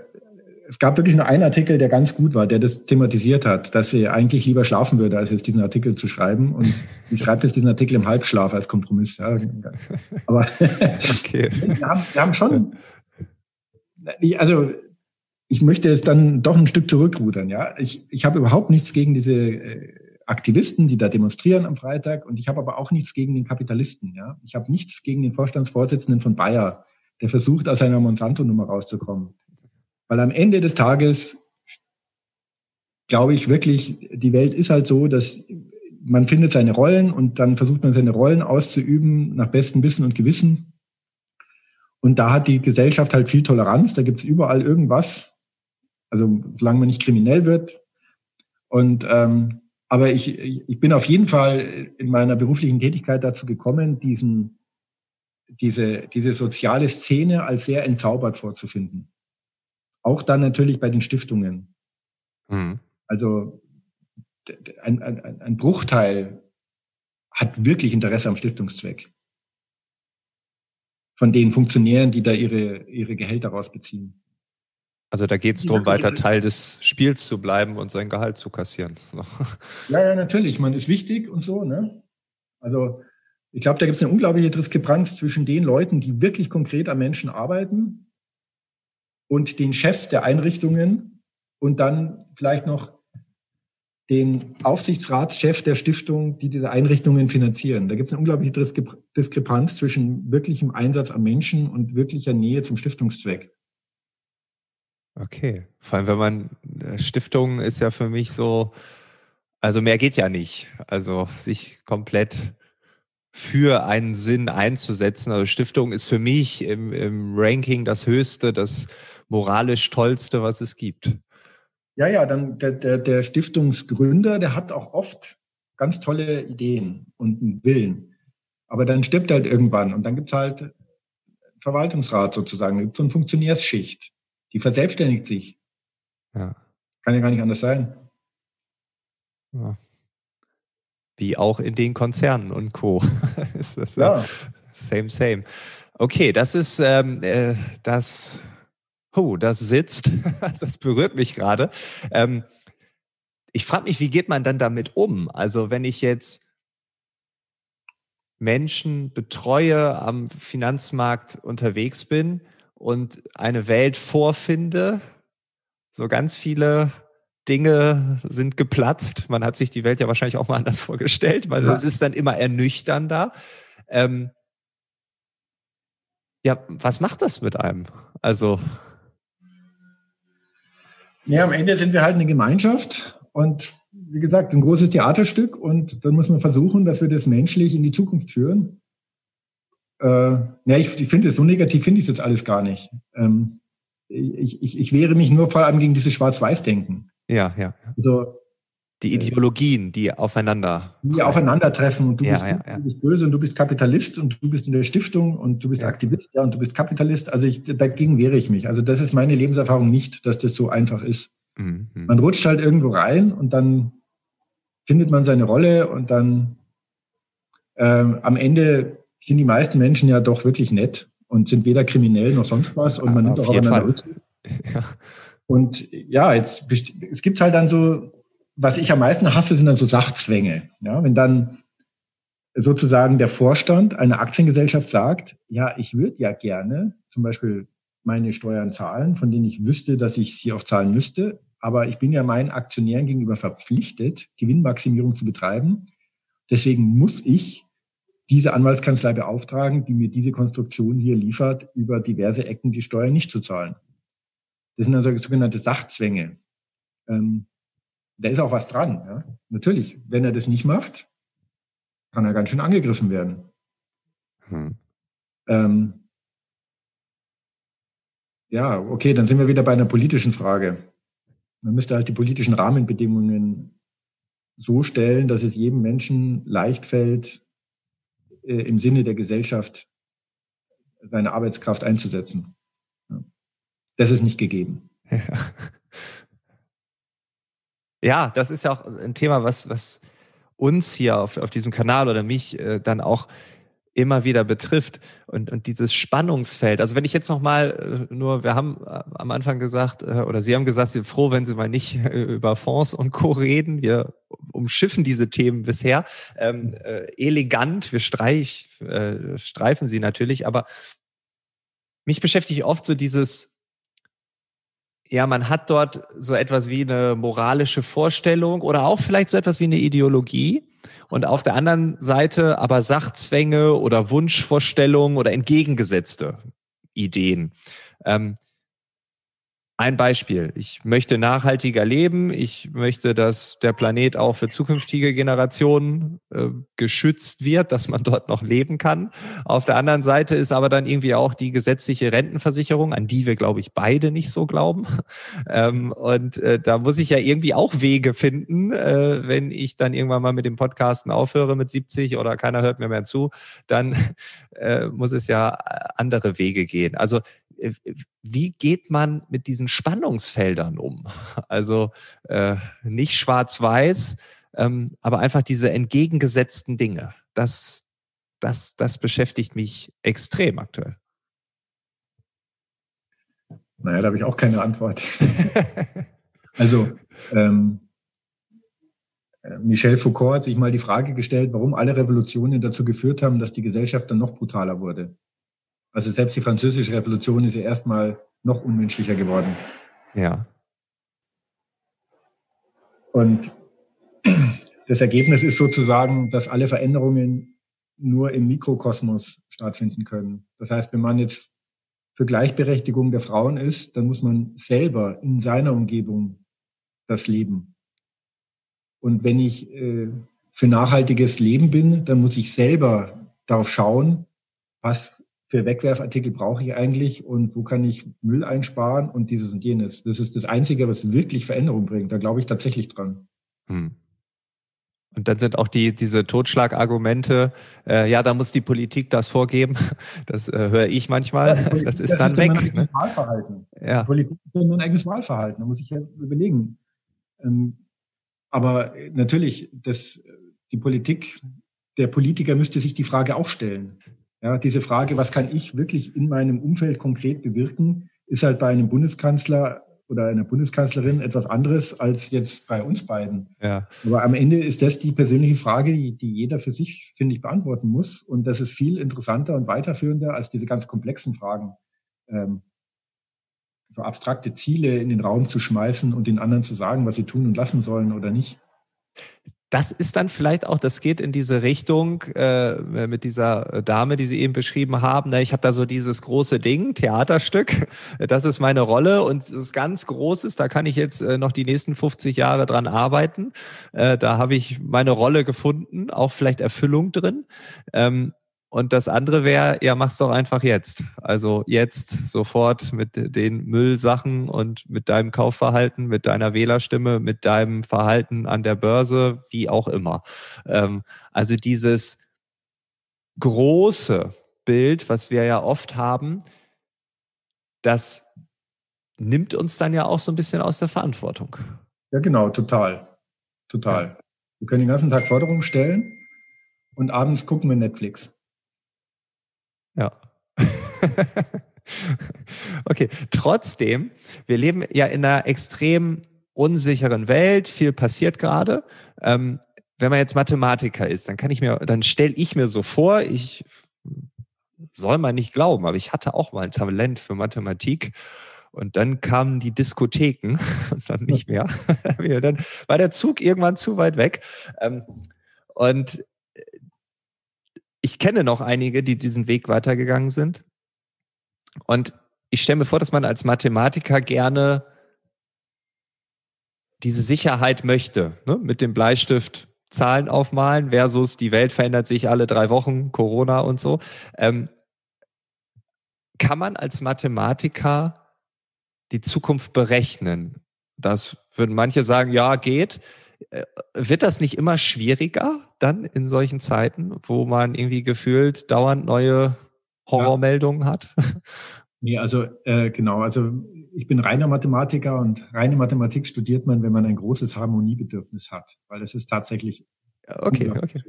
es gab wirklich nur einen Artikel, der ganz gut war, der das thematisiert hat, dass sie eigentlich lieber schlafen würde, als jetzt diesen Artikel zu schreiben. Und sie schreibt jetzt diesen Artikel im Halbschlaf als Kompromiss. Ja. Aber okay. wir, haben, wir haben schon, also ich möchte jetzt dann doch ein Stück zurückrudern. Ja, ich, ich habe überhaupt nichts gegen diese äh, Aktivisten, die da demonstrieren am Freitag, und ich habe aber auch nichts gegen den Kapitalisten. Ja, ich habe nichts gegen den Vorstandsvorsitzenden von Bayer, der versucht, aus seiner Monsanto-Nummer rauszukommen. Weil am Ende des Tages glaube ich wirklich, die Welt ist halt so, dass man findet seine Rollen und dann versucht man seine Rollen auszuüben nach bestem Wissen und Gewissen. Und da hat die Gesellschaft halt viel Toleranz, da gibt es überall irgendwas, also solange man nicht kriminell wird. Und ähm, aber ich, ich bin auf jeden Fall in meiner beruflichen Tätigkeit dazu gekommen, diesen, diese, diese soziale Szene als sehr entzaubert vorzufinden. Auch dann natürlich bei den Stiftungen. Mhm. Also ein, ein, ein Bruchteil hat wirklich Interesse am Stiftungszweck. Von den Funktionären, die da ihre, ihre Gehälter rausbeziehen. Also da geht es darum, weiter Teil des Spiels zu bleiben und sein Gehalt zu kassieren. ja, ja, natürlich. Man ist wichtig und so. Ne? Also ich glaube, da gibt es eine unglaubliche Diskrepanz zwischen den Leuten, die wirklich konkret am Menschen arbeiten und den Chefs der Einrichtungen und dann vielleicht noch den Aufsichtsratschef der Stiftung, die diese Einrichtungen finanzieren. Da gibt es eine unglaubliche Diskrepanz zwischen wirklichem Einsatz am Menschen und wirklicher Nähe zum Stiftungszweck. Okay, vor allem wenn man äh, Stiftung ist ja für mich so, also mehr geht ja nicht. Also sich komplett für einen Sinn einzusetzen. Also Stiftung ist für mich im, im Ranking das Höchste, das moralisch tollste, was es gibt. Ja, ja, dann der, der, der Stiftungsgründer, der hat auch oft ganz tolle Ideen und einen Willen. Aber dann stirbt halt irgendwann und dann gibt's halt Verwaltungsrat sozusagen, gibt so eine Funktionärsschicht, die verselbstständigt sich. Ja. Kann ja gar nicht anders sein. Ja. Wie auch in den Konzernen und Co. ist das ja. Same, same. Okay, das ist ähm, äh, das oh, das sitzt, das berührt mich gerade. Ähm, ich frage mich, wie geht man dann damit um? Also wenn ich jetzt Menschen betreue, am Finanzmarkt unterwegs bin und eine Welt vorfinde, so ganz viele Dinge sind geplatzt. Man hat sich die Welt ja wahrscheinlich auch mal anders vorgestellt, weil es ist dann immer ernüchternder. Ähm, ja, was macht das mit einem? Also ja, am Ende sind wir halt eine Gemeinschaft und wie gesagt, ein großes Theaterstück und dann muss man versuchen, dass wir das menschlich in die Zukunft führen. Äh, ja, ich, ich finde es so negativ, finde ich das alles gar nicht. Ähm, ich, ich, ich wehre mich nur vor allem gegen dieses Schwarz-Weiß-Denken. Ja, ja. Also die Ideologien, die aufeinander. Die aufeinandertreffen und du, ja, bist, ja, ja. du bist böse und du bist Kapitalist und du bist in der Stiftung und du bist Aktivist ja, und du bist Kapitalist. Also ich, dagegen wehre ich mich. Also das ist meine Lebenserfahrung nicht, dass das so einfach ist. Mhm. Man rutscht halt irgendwo rein und dann findet man seine Rolle und dann ähm, am Ende sind die meisten Menschen ja doch wirklich nett und sind weder kriminell noch sonst was und man nimmt auch aufeinander Rücksicht. Ja. Und ja, jetzt es gibt halt dann so was ich am meisten hasse, sind dann so Sachzwänge. Ja, wenn dann sozusagen der Vorstand einer Aktiengesellschaft sagt, ja, ich würde ja gerne zum Beispiel meine Steuern zahlen, von denen ich wüsste, dass ich sie auch zahlen müsste. Aber ich bin ja meinen Aktionären gegenüber verpflichtet, Gewinnmaximierung zu betreiben. Deswegen muss ich diese Anwaltskanzlei beauftragen, die mir diese Konstruktion hier liefert, über diverse Ecken die Steuern nicht zu zahlen. Das sind also sogenannte Sachzwänge. Ähm, da ist auch was dran. Ja? Natürlich, wenn er das nicht macht, kann er ganz schön angegriffen werden. Hm. Ähm, ja, okay, dann sind wir wieder bei einer politischen Frage. Man müsste halt die politischen Rahmenbedingungen so stellen, dass es jedem Menschen leicht fällt, äh, im Sinne der Gesellschaft seine Arbeitskraft einzusetzen. Das ist nicht gegeben. Ja. ja, das ist ja auch ein Thema, was, was uns hier auf, auf diesem Kanal oder mich äh, dann auch immer wieder betrifft und, und dieses Spannungsfeld. Also wenn ich jetzt nochmal äh, nur, wir haben äh, am Anfang gesagt, äh, oder Sie haben gesagt, Sie sind froh, wenn Sie mal nicht über Fonds und Co. reden. Wir umschiffen diese Themen bisher ähm, äh, elegant, wir streich, äh, streifen sie natürlich, aber mich beschäftigt oft so dieses ja, man hat dort so etwas wie eine moralische Vorstellung oder auch vielleicht so etwas wie eine Ideologie. Und auf der anderen Seite aber Sachzwänge oder Wunschvorstellungen oder entgegengesetzte Ideen. Ähm, ein Beispiel. Ich möchte nachhaltiger leben. Ich möchte, dass der Planet auch für zukünftige Generationen äh, geschützt wird, dass man dort noch leben kann. Auf der anderen Seite ist aber dann irgendwie auch die gesetzliche Rentenversicherung, an die wir, glaube ich, beide nicht so glauben. Ähm, und äh, da muss ich ja irgendwie auch Wege finden, äh, wenn ich dann irgendwann mal mit dem Podcasten aufhöre mit 70 oder keiner hört mir mehr zu, dann äh, muss es ja andere Wege gehen. Also äh, wie geht man mit diesen Spannungsfeldern um? Also äh, nicht schwarz-weiß, ähm, aber einfach diese entgegengesetzten Dinge. Das, das, das beschäftigt mich extrem aktuell. Naja, da habe ich auch keine Antwort. also ähm, äh, Michel Foucault hat sich mal die Frage gestellt, warum alle Revolutionen dazu geführt haben, dass die Gesellschaft dann noch brutaler wurde. Also selbst die französische Revolution ist ja erstmal noch unmenschlicher geworden. Ja. Und das Ergebnis ist sozusagen, dass alle Veränderungen nur im Mikrokosmos stattfinden können. Das heißt, wenn man jetzt für Gleichberechtigung der Frauen ist, dann muss man selber in seiner Umgebung das leben. Und wenn ich äh, für nachhaltiges Leben bin, dann muss ich selber darauf schauen, was für Wegwerfartikel brauche ich eigentlich und wo kann ich Müll einsparen und dieses und jenes. Das ist das Einzige, was wirklich Veränderung bringt. Da glaube ich tatsächlich dran. Hm. Und dann sind auch die diese Totschlagargumente, äh, ja, da muss die Politik das vorgeben. Das äh, höre ich manchmal. Ja, das ist das dann ist weg. Mein eigenes ne? Wahlverhalten. Ja. Die Politik ist mein eigenes Wahlverhalten. Da muss ich ja überlegen. Ähm, aber natürlich, das, die Politik, der Politiker müsste sich die Frage auch stellen. Ja, diese Frage, was kann ich wirklich in meinem Umfeld konkret bewirken, ist halt bei einem Bundeskanzler oder einer Bundeskanzlerin etwas anderes als jetzt bei uns beiden. Ja. Aber am Ende ist das die persönliche Frage, die, die jeder für sich, finde ich, beantworten muss. Und das ist viel interessanter und weiterführender als diese ganz komplexen Fragen. Ähm, so abstrakte Ziele in den Raum zu schmeißen und den anderen zu sagen, was sie tun und lassen sollen oder nicht das ist dann vielleicht auch, das geht in diese Richtung äh, mit dieser Dame, die Sie eben beschrieben haben. Ne? Ich habe da so dieses große Ding, Theaterstück, das ist meine Rolle und es ist ganz Großes, da kann ich jetzt äh, noch die nächsten 50 Jahre dran arbeiten. Äh, da habe ich meine Rolle gefunden, auch vielleicht Erfüllung drin. Ähm, und das andere wäre, ja, mach's doch einfach jetzt. Also jetzt sofort mit den Müllsachen und mit deinem Kaufverhalten, mit deiner Wählerstimme, mit deinem Verhalten an der Börse, wie auch immer. Ähm, also dieses große Bild, was wir ja oft haben, das nimmt uns dann ja auch so ein bisschen aus der Verantwortung. Ja, genau, total. Total. Ja. Wir können den ganzen Tag Forderungen stellen und abends gucken wir Netflix. Ja. okay, trotzdem, wir leben ja in einer extrem unsicheren Welt, viel passiert gerade. Ähm, wenn man jetzt Mathematiker ist, dann kann ich mir, dann stelle ich mir so vor, ich soll man nicht glauben, aber ich hatte auch mal ein Talent für Mathematik. Und dann kamen die Diskotheken und dann nicht mehr. dann war der Zug irgendwann zu weit weg. Ähm, und ich kenne noch einige, die diesen Weg weitergegangen sind. Und ich stelle mir vor, dass man als Mathematiker gerne diese Sicherheit möchte, ne? mit dem Bleistift Zahlen aufmalen versus die Welt verändert sich alle drei Wochen, Corona und so. Ähm, kann man als Mathematiker die Zukunft berechnen? Das würden manche sagen, ja, geht. Äh, wird das nicht immer schwieriger dann in solchen Zeiten, wo man irgendwie gefühlt dauernd neue Horrormeldungen ja. hat? Nee, also äh, genau, also ich bin reiner Mathematiker und reine Mathematik studiert man, wenn man ein großes Harmoniebedürfnis hat, weil das ist tatsächlich okay, okay.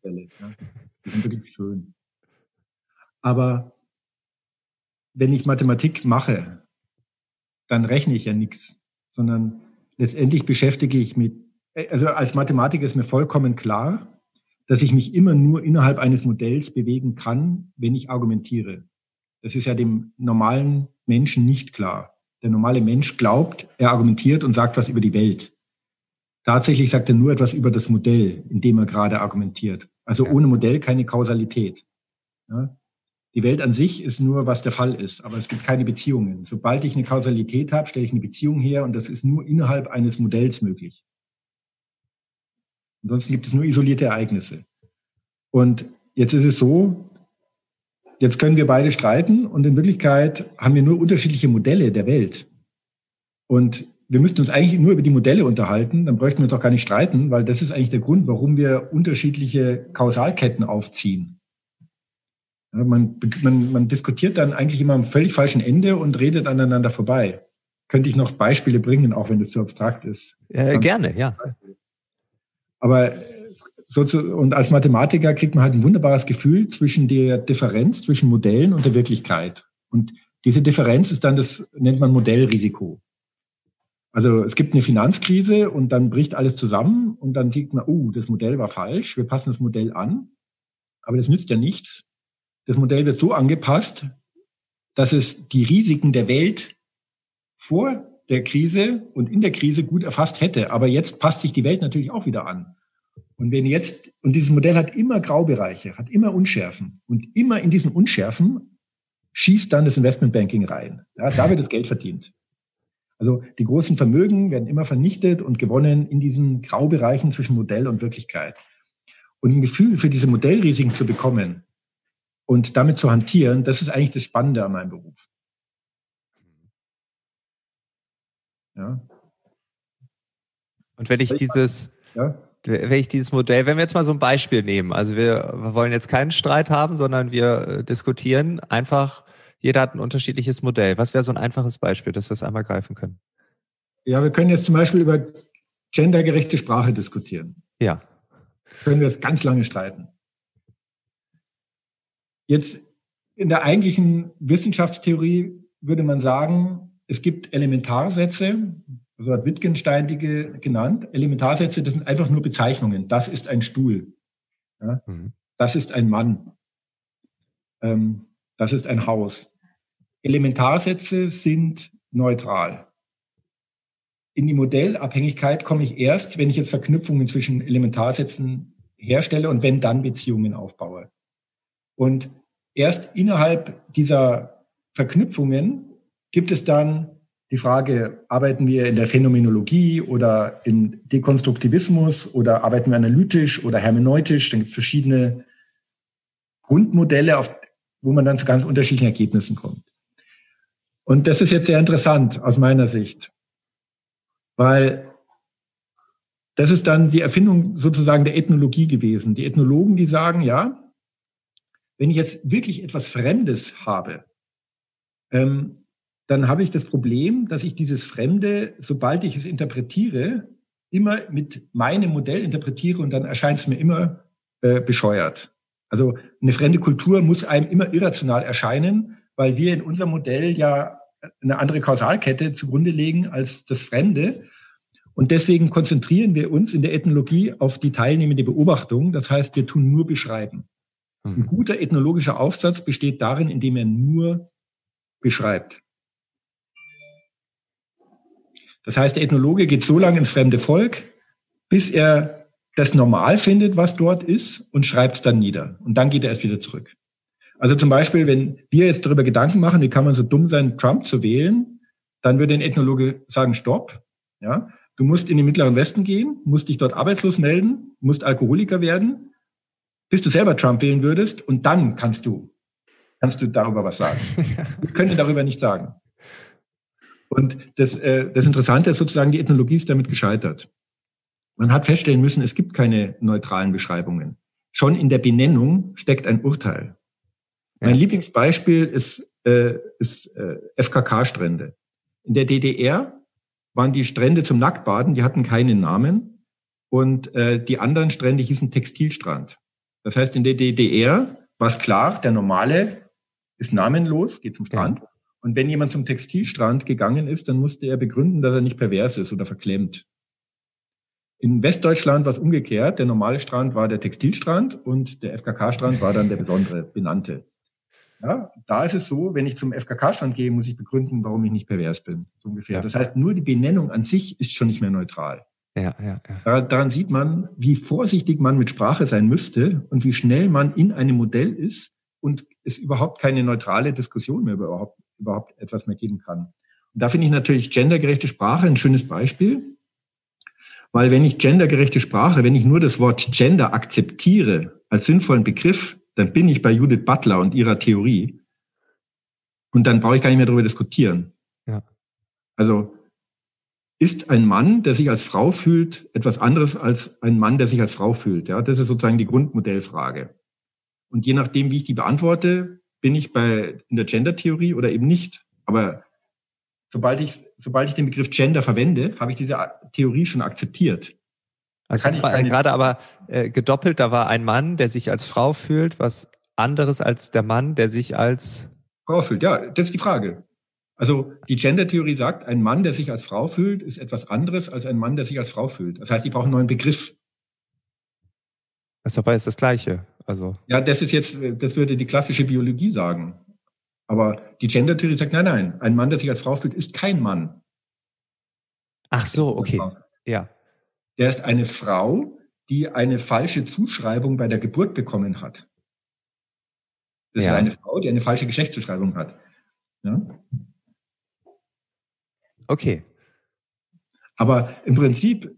Fälle, ja. Die sind wirklich schön. Aber wenn ich Mathematik mache, dann rechne ich ja nichts, sondern letztendlich beschäftige ich mich, also als Mathematiker ist mir vollkommen klar, dass ich mich immer nur innerhalb eines Modells bewegen kann, wenn ich argumentiere. Das ist ja dem normalen Menschen nicht klar. Der normale Mensch glaubt, er argumentiert und sagt was über die Welt. Tatsächlich sagt er nur etwas über das Modell, in dem er gerade argumentiert. Also ohne Modell keine Kausalität. Ja? Die Welt an sich ist nur, was der Fall ist, aber es gibt keine Beziehungen. Sobald ich eine Kausalität habe, stelle ich eine Beziehung her und das ist nur innerhalb eines Modells möglich. Ansonsten gibt es nur isolierte Ereignisse. Und jetzt ist es so, Jetzt können wir beide streiten und in Wirklichkeit haben wir nur unterschiedliche Modelle der Welt. Und wir müssten uns eigentlich nur über die Modelle unterhalten, dann bräuchten wir uns auch gar nicht streiten, weil das ist eigentlich der Grund, warum wir unterschiedliche Kausalketten aufziehen. Ja, man, man, man diskutiert dann eigentlich immer am völlig falschen Ende und redet aneinander vorbei. Könnte ich noch Beispiele bringen, auch wenn das zu abstrakt ist? Äh, gerne, ja. Aber zu, und als Mathematiker kriegt man halt ein wunderbares Gefühl zwischen der Differenz zwischen Modellen und der Wirklichkeit. Und diese Differenz ist dann das, nennt man Modellrisiko. Also es gibt eine Finanzkrise und dann bricht alles zusammen und dann sieht man, oh, das Modell war falsch, wir passen das Modell an. Aber das nützt ja nichts. Das Modell wird so angepasst, dass es die Risiken der Welt vor der Krise und in der Krise gut erfasst hätte. Aber jetzt passt sich die Welt natürlich auch wieder an. Und wenn jetzt, und dieses Modell hat immer Graubereiche, hat immer Unschärfen. Und immer in diesen Unschärfen schießt dann das Investmentbanking rein. Ja, da wird das Geld verdient. Also die großen Vermögen werden immer vernichtet und gewonnen in diesen Graubereichen zwischen Modell und Wirklichkeit. Und ein Gefühl für diese Modellrisiken zu bekommen und damit zu hantieren, das ist eigentlich das Spannende an meinem Beruf. Ja. Und wenn ich dieses, ja? wenn ich dieses Modell, wenn wir jetzt mal so ein Beispiel nehmen, also wir, wollen jetzt keinen Streit haben, sondern wir äh, diskutieren einfach, jeder hat ein unterschiedliches Modell. Was wäre so ein einfaches Beispiel, dass wir es einmal greifen können? Ja, wir können jetzt zum Beispiel über gendergerechte Sprache diskutieren. Ja. Können wir jetzt ganz lange streiten. Jetzt in der eigentlichen Wissenschaftstheorie würde man sagen, es gibt Elementarsätze, so hat Wittgenstein die genannt. Elementarsätze, das sind einfach nur Bezeichnungen. Das ist ein Stuhl. Ja? Mhm. Das ist ein Mann. Ähm, das ist ein Haus. Elementarsätze sind neutral. In die Modellabhängigkeit komme ich erst, wenn ich jetzt Verknüpfungen zwischen Elementarsätzen herstelle und wenn dann Beziehungen aufbaue. Und erst innerhalb dieser Verknüpfungen gibt es dann die Frage, arbeiten wir in der Phänomenologie oder im Dekonstruktivismus oder arbeiten wir analytisch oder hermeneutisch? Dann gibt es verschiedene Grundmodelle, auf, wo man dann zu ganz unterschiedlichen Ergebnissen kommt. Und das ist jetzt sehr interessant aus meiner Sicht, weil das ist dann die Erfindung sozusagen der Ethnologie gewesen. Die Ethnologen, die sagen, ja, wenn ich jetzt wirklich etwas Fremdes habe, ähm, dann habe ich das Problem, dass ich dieses Fremde, sobald ich es interpretiere, immer mit meinem Modell interpretiere und dann erscheint es mir immer äh, bescheuert. Also eine fremde Kultur muss einem immer irrational erscheinen, weil wir in unserem Modell ja eine andere Kausalkette zugrunde legen als das Fremde. Und deswegen konzentrieren wir uns in der Ethnologie auf die teilnehmende Beobachtung. Das heißt, wir tun nur beschreiben. Ein guter ethnologischer Aufsatz besteht darin, indem er nur beschreibt. Das heißt, der Ethnologe geht so lange ins fremde Volk, bis er das normal findet, was dort ist, und schreibt es dann nieder. Und dann geht er erst wieder zurück. Also zum Beispiel, wenn wir jetzt darüber Gedanken machen, wie kann man so dumm sein, Trump zu wählen, dann würde ein Ethnologe sagen, stopp. Ja, du musst in den Mittleren Westen gehen, musst dich dort arbeitslos melden, musst Alkoholiker werden, bis du selber Trump wählen würdest, und dann kannst du, kannst du darüber was sagen. Wir können darüber nicht sagen. Und das, äh, das Interessante ist sozusagen, die Ethnologie ist damit gescheitert. Man hat feststellen müssen, es gibt keine neutralen Beschreibungen. Schon in der Benennung steckt ein Urteil. Ja. Mein Lieblingsbeispiel ist, äh, ist äh, FKK-Strände. In der DDR waren die Strände zum Nacktbaden, die hatten keinen Namen. Und äh, die anderen Strände hießen Textilstrand. Das heißt, in der DDR war es klar, der normale ist namenlos, geht zum Strand. Ja. Und wenn jemand zum Textilstrand gegangen ist, dann musste er begründen, dass er nicht pervers ist oder verklemmt. In Westdeutschland war es umgekehrt. Der normale Strand war der Textilstrand und der FKK-Strand war dann der besondere benannte. Ja, da ist es so, wenn ich zum FKK-Strand gehe, muss ich begründen, warum ich nicht pervers bin. So ungefähr. Ja. Das heißt, nur die Benennung an sich ist schon nicht mehr neutral. Ja, ja, ja. Daran sieht man, wie vorsichtig man mit Sprache sein müsste und wie schnell man in einem Modell ist und es überhaupt keine neutrale Diskussion mehr überhaupt überhaupt etwas mehr geben kann. Und da finde ich natürlich gendergerechte Sprache ein schönes Beispiel, weil wenn ich gendergerechte Sprache, wenn ich nur das Wort Gender akzeptiere als sinnvollen Begriff, dann bin ich bei Judith Butler und ihrer Theorie. Und dann brauche ich gar nicht mehr darüber diskutieren. Ja. Also ist ein Mann, der sich als Frau fühlt, etwas anderes als ein Mann, der sich als Frau fühlt? Ja, das ist sozusagen die Grundmodellfrage. Und je nachdem, wie ich die beantworte, bin ich bei, in der Gender-Theorie oder eben nicht. Aber sobald ich, sobald ich den Begriff Gender verwende, habe ich diese Theorie schon akzeptiert. Also gerade aber äh, gedoppelt, da war ein Mann, der sich als Frau fühlt, was anderes als der Mann, der sich als Frau fühlt. Ja, das ist die Frage. Also die Gender-Theorie sagt, ein Mann, der sich als Frau fühlt, ist etwas anderes als ein Mann, der sich als Frau fühlt. Das heißt, ich brauche einen neuen Begriff. Das aber ist das Gleiche. Also. Ja, das ist jetzt, das würde die klassische Biologie sagen. Aber die Gender-Theorie sagt, nein, nein, ein Mann, der sich als Frau fühlt, ist kein Mann. Ach so, okay. Ja. Der ist eine Frau, die eine falsche Zuschreibung bei der Geburt bekommen hat. Das ja. ist eine Frau, die eine falsche Geschlechtszuschreibung hat. Ja? Okay. Aber im Prinzip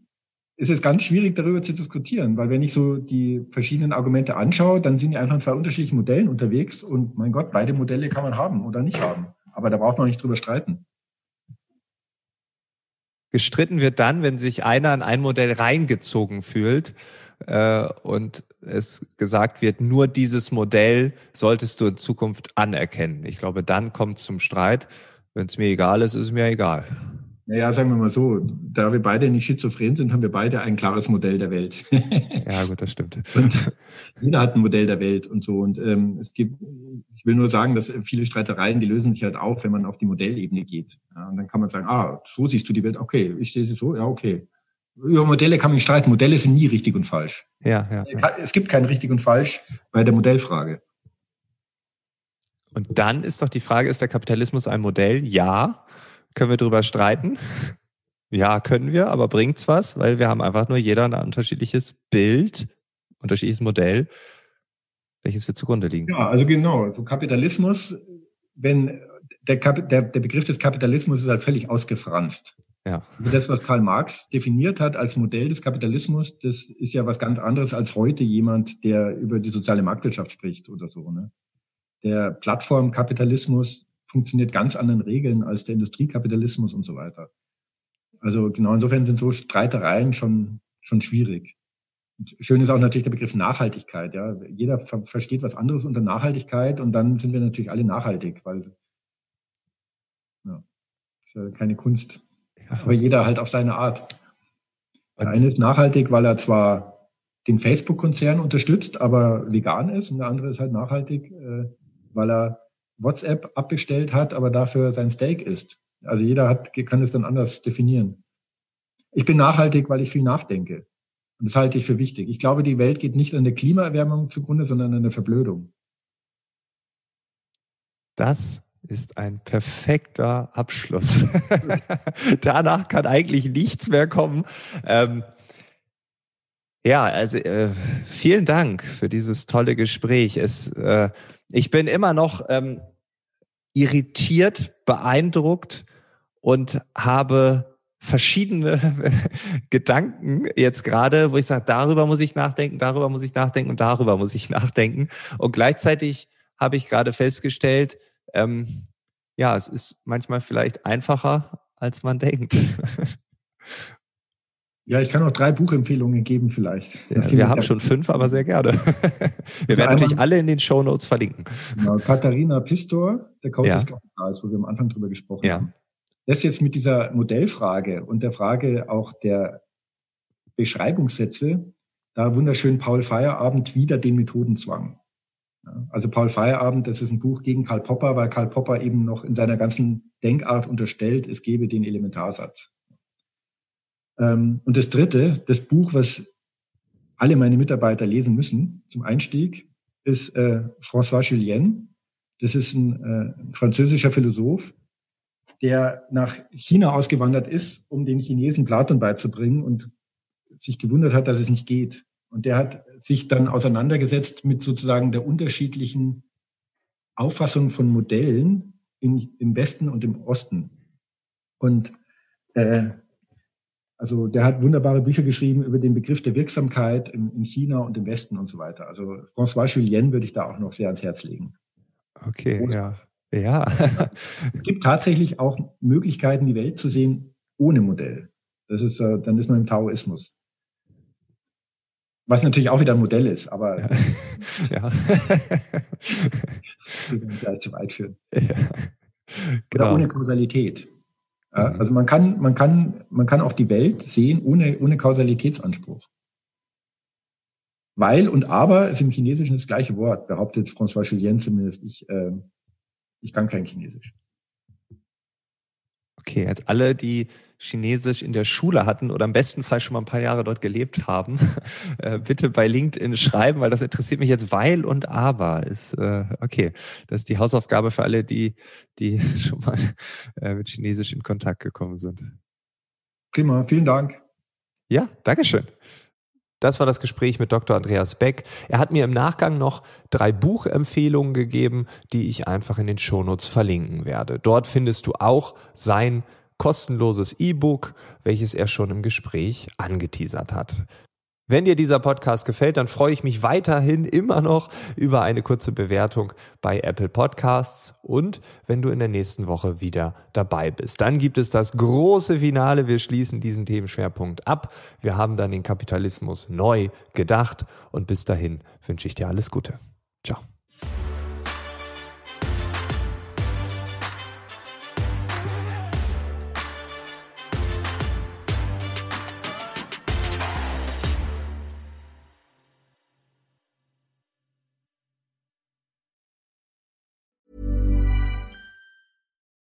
ist es ganz schwierig, darüber zu diskutieren, weil wenn ich so die verschiedenen Argumente anschaue, dann sind die einfach in zwei unterschiedlichen Modellen unterwegs und mein Gott, beide Modelle kann man haben oder nicht haben. Aber da braucht man nicht drüber streiten. Gestritten wird dann, wenn sich einer in ein Modell reingezogen fühlt äh, und es gesagt wird, nur dieses Modell solltest du in Zukunft anerkennen. Ich glaube, dann kommt es zum Streit. Wenn es mir egal ist, ist es mir egal. Naja, sagen wir mal so, da wir beide nicht schizophren sind, haben wir beide ein klares Modell der Welt. ja, gut, das stimmt. Und jeder hat ein Modell der Welt und so. Und ähm, es gibt, ich will nur sagen, dass viele Streitereien, die lösen sich halt auf, wenn man auf die Modellebene geht. Ja, und dann kann man sagen, ah, so siehst du die Welt, okay, ich sehe sie so, ja, okay. Über Modelle kann man nicht streiten. Modelle sind nie richtig und falsch. Ja, ja, ja. Es gibt kein richtig und falsch bei der Modellfrage. Und dann ist doch die Frage, ist der Kapitalismus ein Modell? Ja. Können wir drüber streiten? Ja, können wir, aber bringt's was? Weil wir haben einfach nur jeder ein unterschiedliches Bild, unterschiedliches Modell, welches wir zugrunde liegen. Ja, also genau. So Kapitalismus, wenn der, Kap der, der Begriff des Kapitalismus ist halt völlig ausgefranst. Ja. Das, was Karl Marx definiert hat als Modell des Kapitalismus, das ist ja was ganz anderes als heute jemand, der über die soziale Marktwirtschaft spricht oder so. Ne? Der Plattformkapitalismus funktioniert ganz anderen Regeln als der Industriekapitalismus und so weiter. Also genau insofern sind so Streitereien schon, schon schwierig. Und schön ist auch natürlich der Begriff Nachhaltigkeit. Ja. Jeder ver versteht was anderes unter Nachhaltigkeit und dann sind wir natürlich alle nachhaltig, weil ja, ist ja keine Kunst. Aber jeder halt auf seine Art. Der eine ist nachhaltig, weil er zwar den Facebook-Konzern unterstützt, aber vegan ist, und der andere ist halt nachhaltig, äh, weil er WhatsApp abbestellt hat, aber dafür sein Steak isst. Also jeder hat, kann es dann anders definieren. Ich bin nachhaltig, weil ich viel nachdenke. Und das halte ich für wichtig. Ich glaube, die Welt geht nicht an der Klimaerwärmung zugrunde, sondern an der Verblödung. Das ist ein perfekter Abschluss. Danach kann eigentlich nichts mehr kommen. Ähm, ja, also äh, vielen Dank für dieses tolle Gespräch. Es, äh, ich bin immer noch ähm, irritiert, beeindruckt und habe verschiedene Gedanken jetzt gerade, wo ich sage, darüber muss ich nachdenken, darüber muss ich nachdenken und darüber muss ich nachdenken. Und gleichzeitig habe ich gerade festgestellt, ähm, ja, es ist manchmal vielleicht einfacher, als man denkt. Ja, ich kann auch drei Buchempfehlungen geben vielleicht. Ja, wir haben schon fünf, aber sehr gerne. Wir werden natürlich alle in den Show Notes verlinken. Genau, Katharina Pistor, der Code ja. des Kapitals, wo wir am Anfang drüber gesprochen ja. haben. Das jetzt mit dieser Modellfrage und der Frage auch der Beschreibungssätze, da wunderschön Paul Feierabend wieder den Methodenzwang. Also Paul Feierabend, das ist ein Buch gegen Karl Popper, weil Karl Popper eben noch in seiner ganzen Denkart unterstellt, es gebe den Elementarsatz. Ähm, und das dritte, das Buch, was alle meine Mitarbeiter lesen müssen zum Einstieg, ist äh, François Julien. Das ist ein, äh, französischer Philosoph, der nach China ausgewandert ist, um den Chinesen Platon beizubringen und sich gewundert hat, dass es nicht geht. Und der hat sich dann auseinandergesetzt mit sozusagen der unterschiedlichen Auffassung von Modellen in, im Westen und im Osten. Und äh, also der hat wunderbare Bücher geschrieben über den Begriff der Wirksamkeit in, in China und im Westen und so weiter. Also François Julien würde ich da auch noch sehr ans Herz legen. Okay, Groß. ja. Ja. es gibt tatsächlich auch Möglichkeiten, die Welt zu sehen ohne Modell. Das ist, äh, dann ist man im Taoismus. Was natürlich auch wieder ein Modell ist, aber ja. das, ja. das würde gleich zu weit führen. Ja. Genau. Oder ohne Kausalität. Ja, mhm. also man kann, man kann, man kann auch die Welt sehen ohne, ohne Kausalitätsanspruch. Weil und aber ist im Chinesischen das gleiche Wort, behauptet François Julien zumindest. Ich, äh, ich kann kein Chinesisch. Okay, jetzt alle, die Chinesisch in der Schule hatten oder im besten Fall schon mal ein paar Jahre dort gelebt haben, äh, bitte bei LinkedIn schreiben, weil das interessiert mich jetzt, weil und aber ist, äh, okay, das ist die Hausaufgabe für alle, die, die schon mal äh, mit Chinesisch in Kontakt gekommen sind. Prima, vielen Dank. Ja, Dankeschön. Das war das Gespräch mit Dr. Andreas Beck. Er hat mir im Nachgang noch drei Buchempfehlungen gegeben, die ich einfach in den Shownotes verlinken werde. Dort findest du auch sein kostenloses E-Book, welches er schon im Gespräch angeteasert hat. Wenn dir dieser Podcast gefällt, dann freue ich mich weiterhin immer noch über eine kurze Bewertung bei Apple Podcasts und wenn du in der nächsten Woche wieder dabei bist. Dann gibt es das große Finale. Wir schließen diesen Themenschwerpunkt ab. Wir haben dann den Kapitalismus neu gedacht und bis dahin wünsche ich dir alles Gute. Ciao.